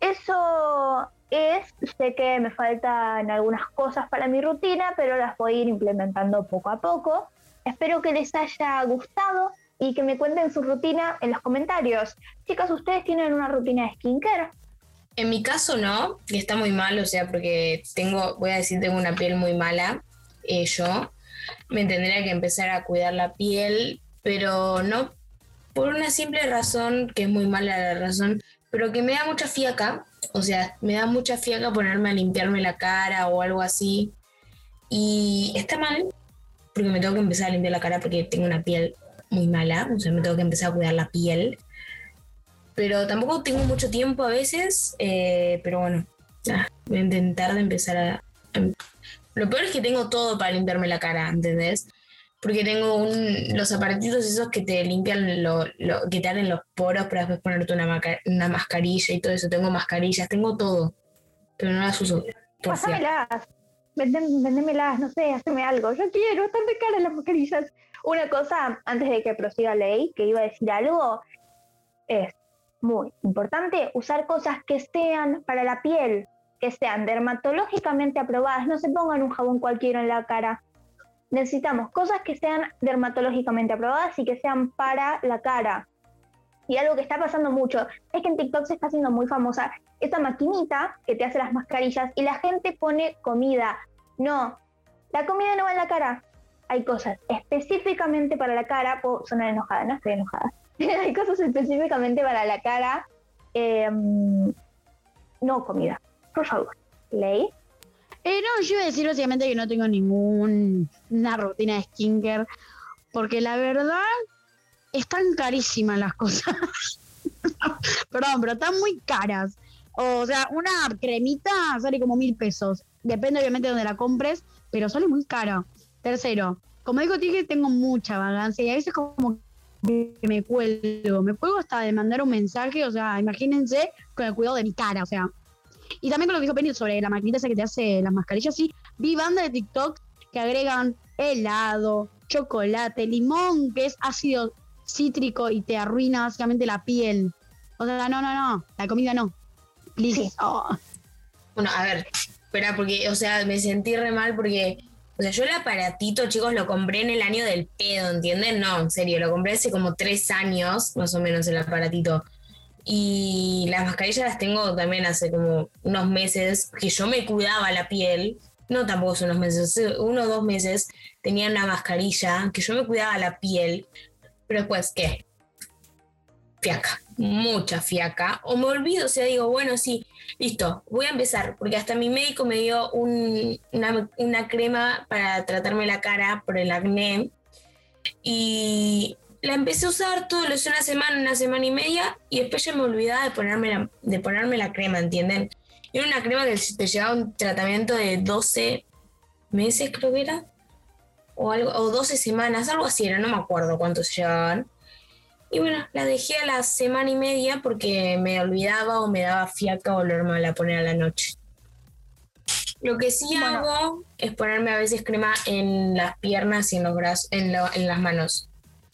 Eso es, sé que me faltan algunas cosas para mi rutina, pero las voy a ir implementando poco a poco. Espero que les haya gustado y que me cuenten su rutina en los comentarios. Chicas, ¿ustedes tienen una rutina de skincare? En mi caso no, que está muy mal, o sea, porque tengo, voy a decir, tengo una piel muy mala, eh, yo. Me tendría que empezar a cuidar la piel, pero no por una simple razón, que es muy mala la razón, pero que me da mucha fiaca, o sea, me da mucha fiaca ponerme a limpiarme la cara o algo así. Y está mal, porque me tengo que empezar a limpiar la cara porque tengo una piel muy mala, o sea, me tengo que empezar a cuidar la piel. Pero tampoco tengo mucho tiempo a veces, eh, pero bueno, voy a intentar de empezar a... Lo peor es que tengo todo para limpiarme la cara, ¿entendés? porque tengo un, los aparatitos esos que te limpian, lo, lo, que te abren los poros para después ponerte una, maca- una mascarilla y todo eso. Tengo mascarillas, tengo todo, pero no las uso. Pásamelas, vendémelas, no sé, haceme algo. Yo quiero, están de caras las mascarillas. Una cosa, antes de que prosiga ley, que iba a decir algo, es muy importante usar cosas que sean para la piel, que sean dermatológicamente aprobadas. No se pongan un jabón cualquiera en la cara. Necesitamos cosas que sean dermatológicamente aprobadas y que sean para la cara. Y algo que está pasando mucho es que en TikTok se está haciendo muy famosa esa maquinita que te hace las mascarillas y la gente pone comida. No, la comida no va en la cara. Hay cosas específicamente para la cara. Puedo sonar enojada, no estoy enojada. Hay cosas específicamente para la cara. eh, no comida. Por favor. Ley. Eh, no, yo iba a decir básicamente que no tengo ninguna rutina de skincare, porque la verdad están carísimas las cosas. Perdón, pero están muy caras. O sea, una cremita sale como mil pesos. Depende obviamente de donde la compres, pero sale muy cara. Tercero, como dijo Tige, tengo mucha vagancia y a veces como que me cuelgo. Me cuelgo hasta de mandar un mensaje, o sea, imagínense con el cuidado de mi cara, o sea, y también con lo que dijo Penny sobre la maquinita esa que te hace las mascarillas, sí, vi banda de TikTok que agregan helado, chocolate, limón, que es ácido cítrico y te arruina básicamente la piel. O sea, no, no, no, la comida no. Please. Oh. Bueno, a ver, espera, porque, o sea, me sentí re mal porque, o sea, yo el aparatito, chicos, lo compré en el año del pedo, ¿entienden? No, en serio, lo compré hace como tres años, más o menos, el aparatito. Y las mascarillas las tengo también hace como unos meses, que yo me cuidaba la piel, no tampoco son unos meses, hace uno o dos meses tenía una mascarilla, que yo me cuidaba la piel, pero después, ¿qué? Fiaca, mucha fiaca. O me olvido, o sea, digo, bueno, sí, listo, voy a empezar, porque hasta mi médico me dio un- una, una crema para tratarme la cara por el acné. Y la empecé a usar todo, lo usé una semana, una semana y media, y después ya me olvidaba de ponerme la, de ponerme la crema, ¿entienden? Era una crema que te llevaba un tratamiento de 12 meses, creo que era. O, algo, o 12 semanas, algo así era, no me acuerdo cuántos llevaban. Y bueno, la dejé a la semana y media porque me olvidaba o me daba fiaca volverme a poner a la noche. Lo que sí Bueno. hago es ponerme a veces crema en las piernas y en los brazos, en, la- en las manos.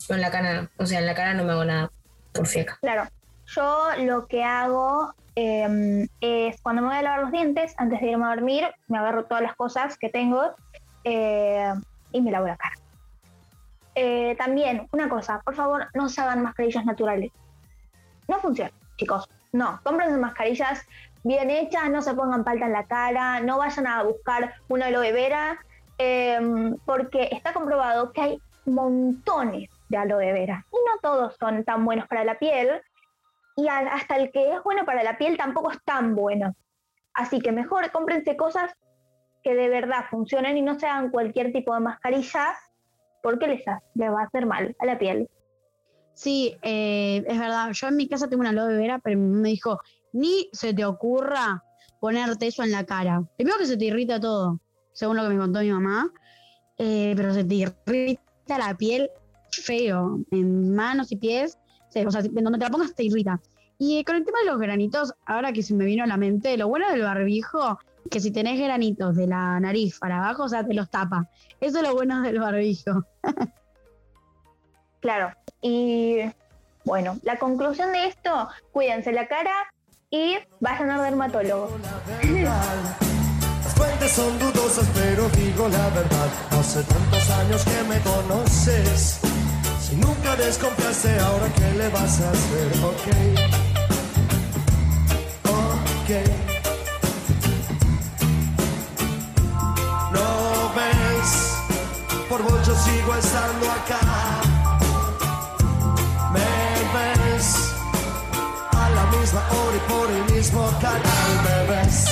En la cara. O sea, en la cara no me hago nada por fiaca. Claro, yo lo que hago eh, es cuando me voy a lavar los dientes, antes de irme a dormir, me agarro todas las cosas que tengo eh, y me lavo la cara. Eh, también, una cosa, por favor, no se hagan mascarillas naturales. No funciona, chicos. No, compren mascarillas bien hechas, no se pongan palta en la cara, no vayan a buscar una aloe vera, eh, porque está comprobado que hay montones de aloe vera y no todos son tan buenos para la piel y hasta el que es bueno para la piel tampoco es tan bueno. Así que mejor cómprense cosas que de verdad funcionen y no sean cualquier tipo de mascarilla porque les va a hacer mal a la piel. Sí, eh, es verdad. Yo en mi casa tengo una aloe vera, pero me dijo, ni se te ocurra ponerte eso en la cara. Primero que se te irrita todo, según lo que me contó mi mamá, eh, pero se te irrita la piel feo, en manos y pies, o sea, en donde te la pongas te irrita. Y con el tema de los granitos, ahora que se me vino a la mente, lo bueno del barbijo, que si tenés granitos de la nariz para abajo, o sea, te los tapa. Eso es lo bueno del barbijo. Claro. Y bueno, la conclusión de esto, cuídense la cara y vayan al dermatólogo. Las fuentes son dudosas, pero digo la verdad. Hace tantos años que me conoces. Si nunca desconfiaste, ahora qué le vas a hacer, ok. Ok. No ves, por mucho sigo estando acá. Me ves a la misma hora y por el mismo canal. Me ves.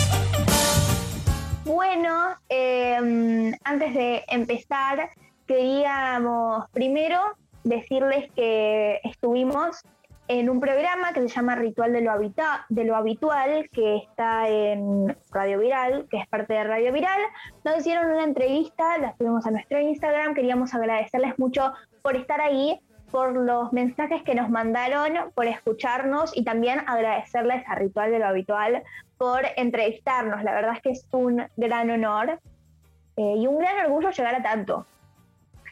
Bueno, eh, antes de empezar, queríamos primero decirles que estuvimos en un programa que se llama Ritual de lo, Habita- de lo Habitual, que está en Radio Viral, que es parte de Radio Viral. Nos hicieron una entrevista, la subimos a nuestro Instagram. Queríamos agradecerles mucho por estar ahí, por los mensajes que nos mandaron, por escucharnos y también agradecerles a Ritual de lo Habitual por entrevistarnos. La verdad es que es un gran honor eh, y un gran orgullo llegar a tanto.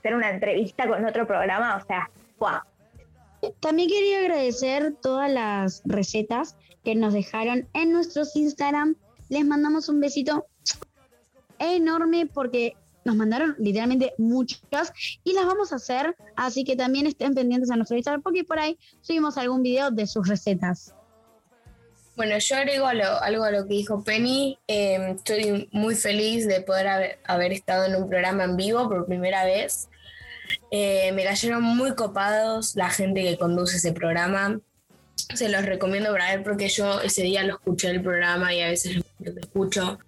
Hacer una entrevista con otro programa, o sea, ¡guau! También quería agradecer todas las recetas que nos dejaron en nuestros Instagram. Les mandamos un besito enorme porque nos mandaron literalmente muchas y las vamos a hacer. Así que también estén pendientes a nuestro Instagram porque por ahí subimos algún video de sus recetas. Bueno, yo agrego a lo- algo a lo que dijo Penny. Eh, estoy muy feliz de poder haber, haber estado en un programa en vivo por primera vez. Eh, me cayeron muy copados la gente que conduce ese programa. Se los recomiendo para ver porque yo ese día lo escuché el programa y a veces lo escucho.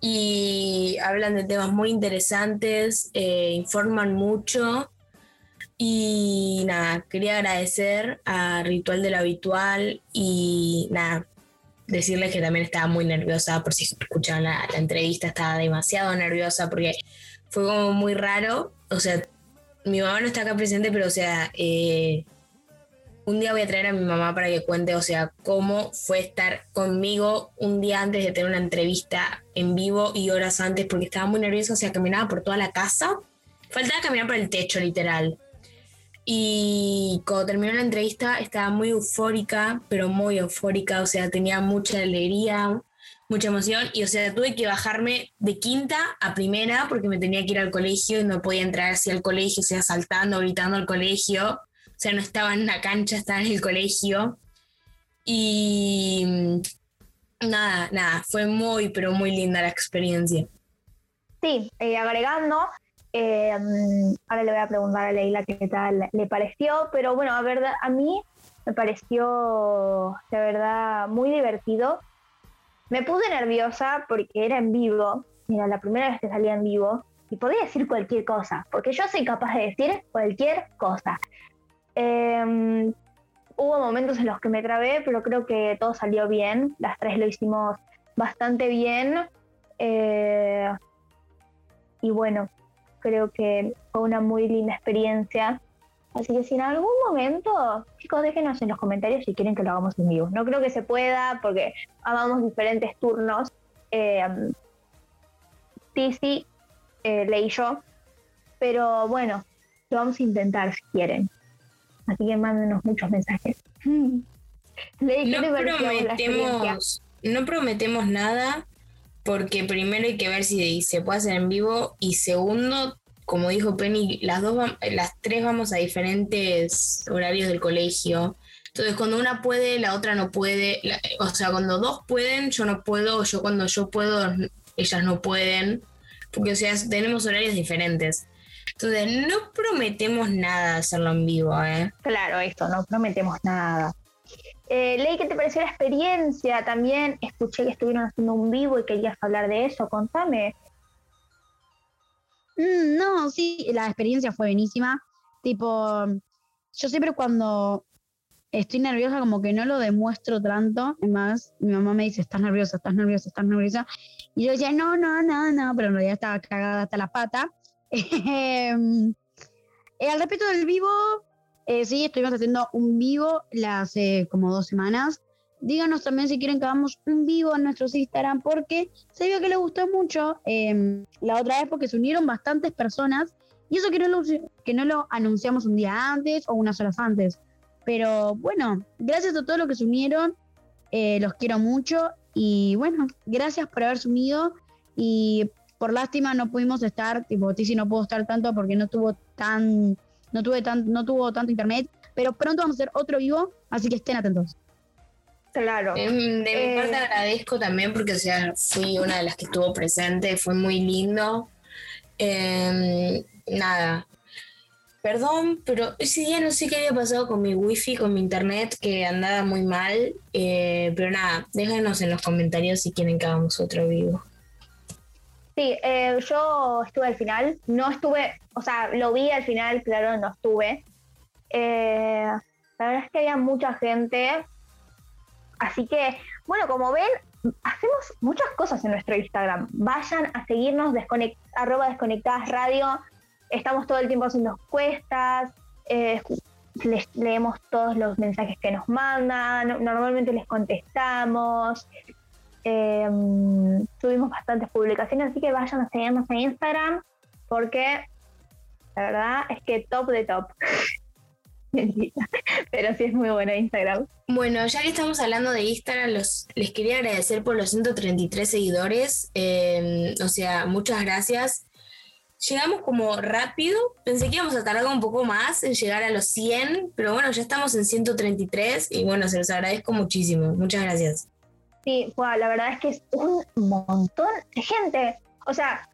Y hablan de temas muy interesantes, eh, informan mucho. Y nada, quería agradecer a Ritual de lo Habitual y nada, decirles que también estaba muy nerviosa, por si escuchaban la, la entrevista, estaba demasiado nerviosa porque fue como muy raro. O sea, mi mamá no está acá presente, pero o sea, eh, un día voy a traer a mi mamá para que cuente, o sea, cómo fue estar conmigo un día antes de tener una entrevista en vivo y horas antes, porque estaba muy nerviosa, o sea, caminaba por toda la casa. Faltaba caminar por el techo, literal. Y cuando terminó la entrevista estaba muy eufórica, pero muy eufórica, o sea, tenía mucha alegría, mucha emoción y o sea, tuve que bajarme de quinta a primera porque me tenía que ir al colegio y no podía entrar así al colegio, o sea, saltando, gritando al colegio, o sea, no estaba en la cancha, estaba en el colegio. Y mm, nada, nada, fue muy, pero muy linda la experiencia. Sí, eh, agregando, eh, mm, ahora le voy a preguntar a Leila qué tal le pareció, pero bueno, a, verdad, a mí me pareció de verdad muy divertido. Me puse nerviosa porque era en vivo, era la primera vez que salía en vivo y podía decir cualquier cosa, porque yo soy capaz de decir cualquier cosa. Eh, hubo momentos en los que me trabé, pero creo que todo salió bien, las tres lo hicimos bastante bien. Eh, y bueno, creo que fue una muy linda experiencia. Así que si en algún momento, chicos, déjenos en los comentarios si quieren que lo hagamos en vivo. No creo que se pueda porque amamos diferentes turnos. Eh, Tizi, eh, Ley y yo. Pero bueno, lo vamos a intentar si quieren. Así que mándenos muchos mensajes. ¿qué No prometemos, no prometemos nada porque primero hay que ver si se puede hacer en vivo y segundo, como dijo Penny, las dos vam- las tres vamos a diferentes horarios del colegio. Entonces, cuando una puede, la otra no puede. O sea, cuando dos pueden, yo no puedo, yo cuando yo puedo, ellas no pueden. Porque, o sea, tenemos horarios diferentes. Entonces, no prometemos nada hacerlo en vivo, ¿eh? Claro, esto, no prometemos nada. Eh, Ley, ¿qué te pareció la experiencia? También escuché que estuvieron haciendo un vivo y querías hablar de eso. Contame. Mm, no, sí, la experiencia fue buenísima. Tipo, yo siempre cuando estoy nerviosa como que no lo demuestro tanto. Es más, mi mamá me dice, estás nerviosa, estás nerviosa, estás nerviosa. Y yo decía, no, no, no, no, pero en realidad estaba cagada hasta la pata. Em, eh, al respecto del vivo, eh, sí, estuvimos haciendo un vivo hace como dos semanas. Díganos también si quieren que hagamos un vivo en nuestros Instagram, porque se vio que les gustó mucho em, la otra vez, porque se unieron bastantes personas. Y eso que no, lo, que no lo anunciamos un día antes o unas horas antes. Pero bueno, gracias a todos los que se unieron, eh, los quiero mucho. Y bueno, gracias por haberse unido. Y por lástima no pudimos estar, tipo, Tizi no pudo estar tanto porque no tuvo tan, no tuve tan, no tuvo tanto internet. Pero pronto vamos a hacer otro vivo, así que estén atentos. Claro. De, mi Eh, parte agradezco también porque o sea, fui una de las que estuvo presente, fue muy lindo. Eh, nada. Perdón, pero ese día no sé qué había pasado con mi wifi, con mi internet, que andaba muy mal. Eh, pero nada, déjenos en los comentarios si quieren que hagamos otro vivo. Sí, eh, yo estuve al final, no estuve, o sea, lo vi al final, claro, no estuve. Eh, la verdad es que había mucha gente, así que, bueno, como ven, hacemos muchas cosas en nuestro Instagram. Vayan a seguirnos, desconect, arroba desconectadas radio, estamos todo el tiempo haciendo encuestas, eh, les leemos todos los mensajes que nos mandan, normalmente les contestamos. Eh, subimos bastantes publicaciones, así que vayan a seguirnos en Instagram porque la verdad es que top de top. Pero sí es muy bueno Instagram. Bueno, ya que estamos hablando de Instagram, los, les quería agradecer por los 133 seguidores. Eh, o sea, muchas gracias. Llegamos como rápido. Pensé que íbamos a tardar un poco más en llegar a los 100, pero bueno, ya estamos en 133 y bueno, se los agradezco muchísimo. Muchas gracias. Sí, wow, la verdad es que es un montón de gente. O sea,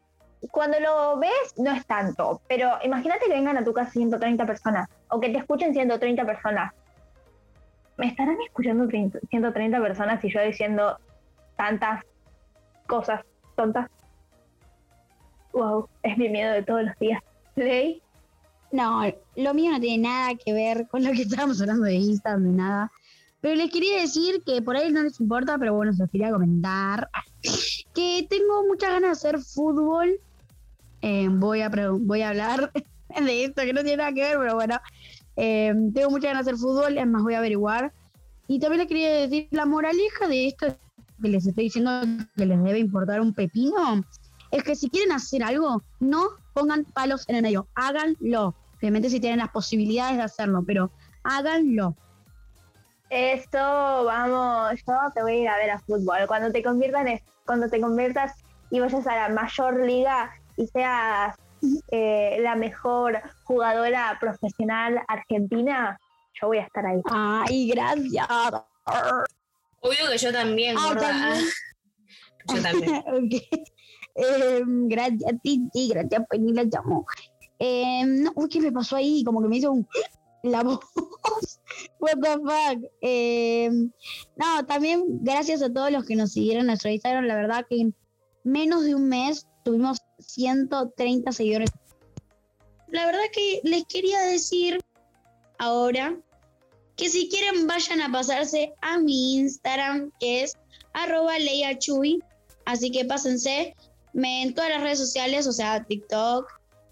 cuando lo ves no es tanto, pero imagínate que vengan a tu casa 130 personas o que te escuchen 130 personas. ¿Me estarán escuchando 30 130 personas y yo diciendo tantas cosas tontas? Wow, es mi miedo de todos los días. Ley, No, lo mío no tiene nada que ver con lo que estábamos hablando de Instagram ni nada. Pero les quería decir que por ahí no les importa, pero bueno, se los quería comentar. Que tengo muchas ganas de hacer fútbol. Eh, voy, a voy a hablar de esto que no tiene nada que ver, pero bueno. Eh, tengo muchas ganas de hacer fútbol, es más, voy a averiguar. Y también les quería decir la moraleja de esto que les estoy diciendo que les debe importar un pepino. Es que si quieren hacer algo, no pongan palos en el medio, háganlo. Obviamente si tienen las posibilidades de hacerlo, pero háganlo. Eso, vamos, yo te voy a ir a ver a fútbol. Cuando te conviertas, cuando te conviertas y vayas a la mayor liga y seas eh, la mejor jugadora profesional argentina, yo voy a estar ahí. Ay, gracias. Obvio que yo también, Ah, gorda. también. Yo también. Em, gracias, Titi, gracias, Penny, la llamo. Em, no, uy, ¿qué me pasó ahí? Como que me hizo un... La voz. What the fuck. Em, no, también gracias a todos los que nos siguieron en nuestro Instagram. La verdad que en menos de un mes tuvimos 130 seguidores. La verdad que les quería decir ahora que si quieren vayan a pasarse a mi Instagram, que es arroba. Así que pásense me, en todas las redes sociales, o sea, TikTok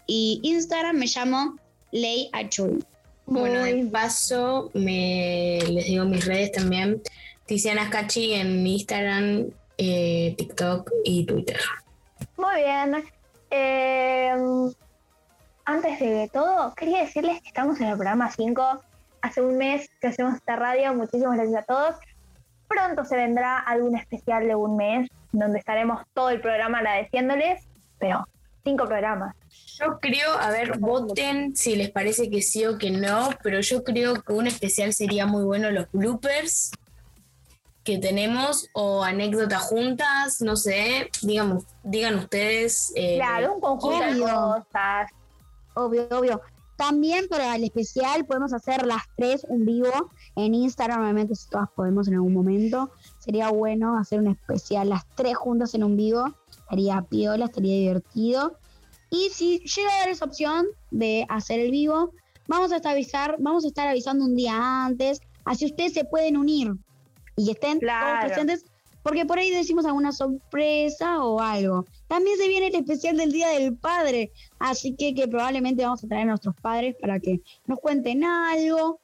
y Instagram, me llamo Ley Achuy. Bueno, de paso, me, les digo mis redes también. Tiziana Scachi en Instagram, eh, TikTok y Twitter. Muy bien. Eh, antes de todo, quería decirles que estamos en el programa 5. Hace un mes que hacemos esta radio. Muchísimas gracias a todos. Pronto se vendrá algún especial de un mes donde estaremos todo el programa agradeciéndoles, pero cinco programas. Yo creo, a ver, voten si les parece que sí o que no, pero yo creo que un especial sería muy bueno los bloopers que tenemos o anécdotas juntas, no sé, digamos, digan ustedes. eh, Claro, un conjunto de obvio. cosas. Obvio, obvio. También para el especial podemos hacer las tres en vivo en Instagram, obviamente si todas podemos en algún momento. Sería bueno hacer un especial las tres juntas en un vivo. Estaría piola, estaría divertido. Y si llega a dar esa opción de hacer el vivo, vamos a estar avisar, vamos a estar avisando un día antes, así ustedes se pueden unir y estén Claro. todos presentes, porque por ahí decimos alguna sorpresa o algo. También se viene el especial del Día del Padre, así que, que probablemente vamos a traer a nuestros padres para que nos cuenten algo.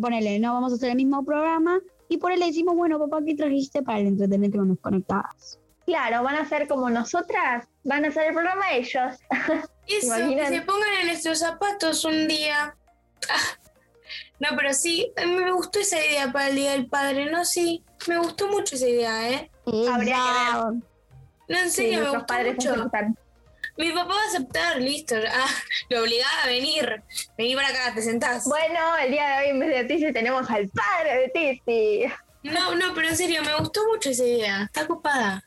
Ponele, no vamos a hacer el mismo programa y por ahí le decimos, bueno, papá, ¿qué trajiste para el entretenimiento con los conectadas? Claro, van a ser como nosotras, van a hacer el programa ellos. Eso, que se pongan en nuestros zapatos un día. Ah, No, pero sí, me gustó esa idea para el Día del Padre, ¿no? Sí, me gustó mucho esa idea, ¿eh? Habría que ver. No, en Sí, serio, me gustó padres mucho. aceptan. Mi papá va a aceptar, listo. Ah, lo obligaba a venir. Vení para acá, te sentás. Bueno, el día de hoy en vez de Tizi tenemos al padre de Tizi. No, no, pero en serio, me gustó mucho esa idea. Está ocupada.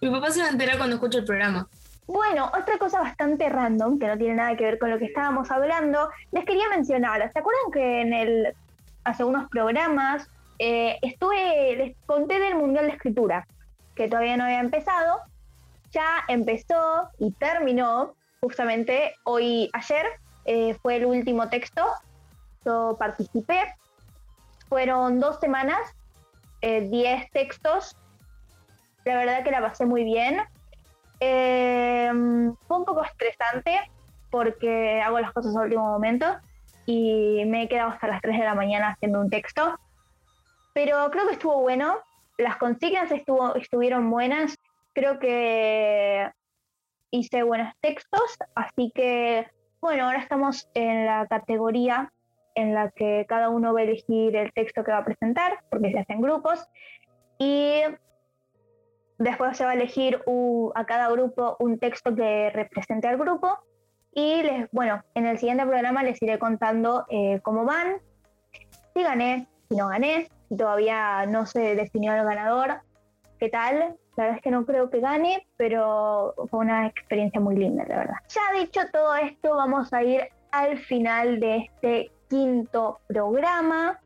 Mi papá se va a enterar cuando escuche el programa. Bueno, otra cosa bastante random, que no tiene nada que ver con lo que estábamos hablando, les quería mencionar. ¿Se acuerdan que en el hace unos programas eh, estuve, les conté del Mundial de Escritura, que todavía no había empezado? Ya empezó y terminó justamente hoy, ayer, eh, fue el último texto. Yo participé. Fueron dos semanas, eh, diez textos. La verdad que la pasé muy bien. Eh, fue un poco estresante porque hago las cosas a último momento y me he quedado hasta las 3 de la mañana haciendo un texto. Pero creo que estuvo bueno. Las consignas estuvo, estuvieron buenas. Creo que hice buenos textos. Así que, bueno, ahora estamos en la categoría en la que cada uno va a elegir el texto que va a presentar, porque se hacen grupos. Y Después se va a elegir a cada grupo un texto que represente al grupo. Y les, bueno, en el siguiente programa les iré contando eh, cómo van, si gané, si no gané, si todavía no se definió el ganador, qué tal. La verdad es que no creo que gane, pero fue una experiencia muy linda, la verdad. Ya dicho todo esto, vamos a ir al final de este quinto programa.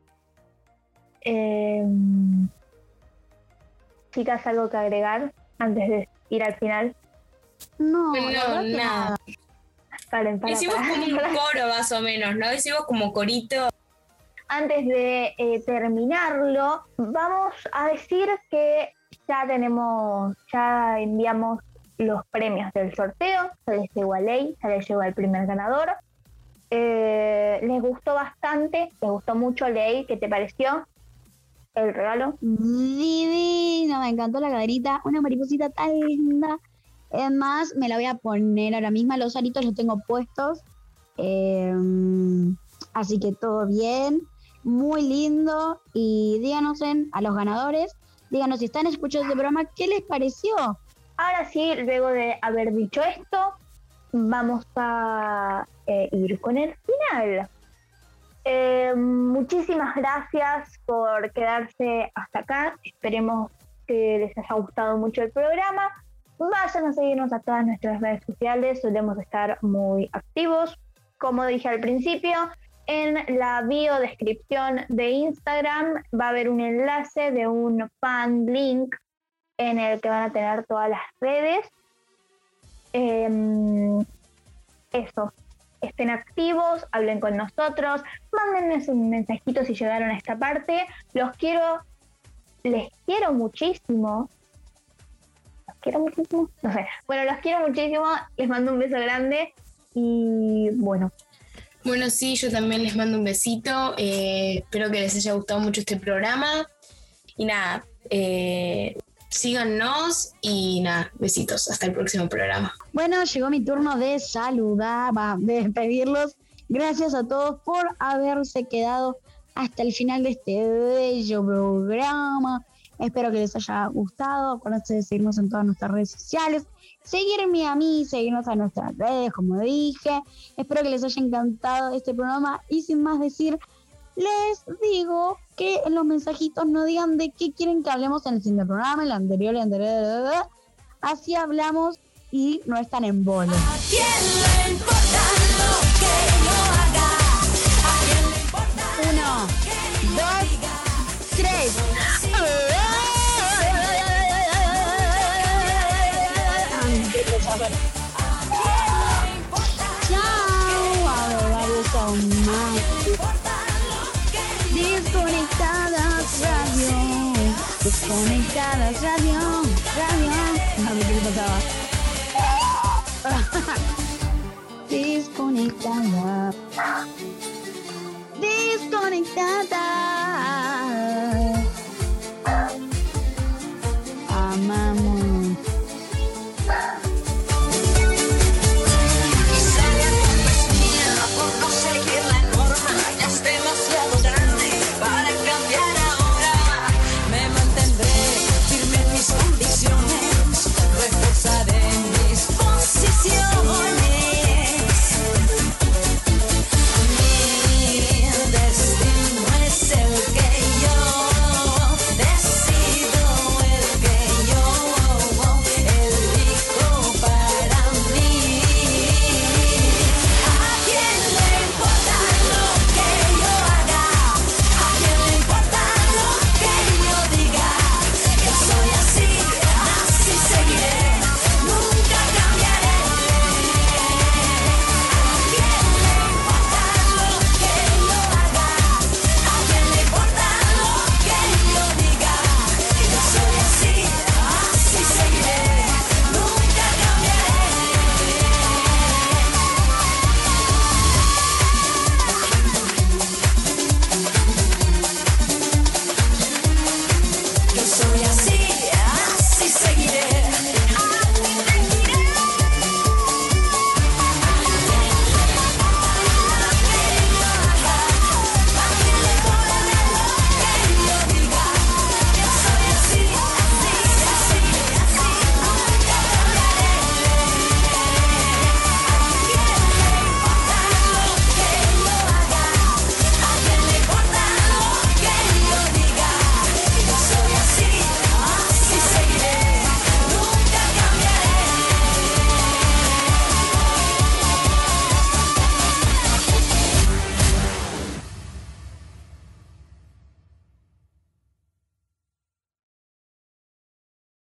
Em, chicas, algo que agregar antes de ir al final. No, No, nada. Paren, para, Hicimos para, como un coro más o menos, ¿no? Hicimos como corito. Antes de eh, terminarlo, vamos a decir que ya tenemos, ya enviamos los premios del sorteo, se les llegó a ley, se les llegó al primer ganador. Eh, les gustó bastante, les gustó mucho ley, ¿qué te pareció? El regalo. Divino, me encantó la caderita, una mariposita tan linda. Es más, me la voy a poner ahora mismo, los aritos los tengo puestos. Eh, así que todo bien, muy lindo. Y díganos a los ganadores, díganos si están escuchando este programa, ¿qué les pareció? Ahora sí, luego de haber dicho esto, vamos a eh, ir con el final. Eh, muchísimas gracias por quedarse hasta acá. Esperemos que les haya gustado mucho el programa. Vayan a seguirnos a todas nuestras redes sociales, solemos estar muy activos. Como dije al principio, en la bio descripción de Instagram va a haber un enlace de un fan link en el que van a tener todas las redes. Em, eso, estén activos, hablen con nosotros, mándennos un mensajito si llegaron a esta parte. Los quiero, les quiero muchísimo. Los quiero muchísimo. No sé. Bueno, los quiero muchísimo. Les mando un beso grande. Y bueno, Bueno, sí, yo también les mando un besito. eh, espero que les haya gustado mucho este programa. Y nada, eh, síganos y nada, besitos. Hasta el próximo programa. Bueno, llegó mi turno de saludar, de despedirlos. Gracias a todos por haberse quedado hasta el final de este bello programa. Espero que les haya gustado. Acuérdense de seguirnos en todas nuestras redes sociales. Seguirme a mí, seguirnos a nuestras redes, como dije. Espero que les haya encantado este programa. Y sin más decir, les digo que en los mensajitos no digan de qué quieren que hablemos en el siguiente programa, el anterior, el anterior. bla, bla. Así hablamos y no están en bolo. quién le importa lo que yo haga? ¿A quién le importa Uno, dos, tres. Desconectadas radio. Radio. A ver qué le pasaba. Desconectada. Desconectada.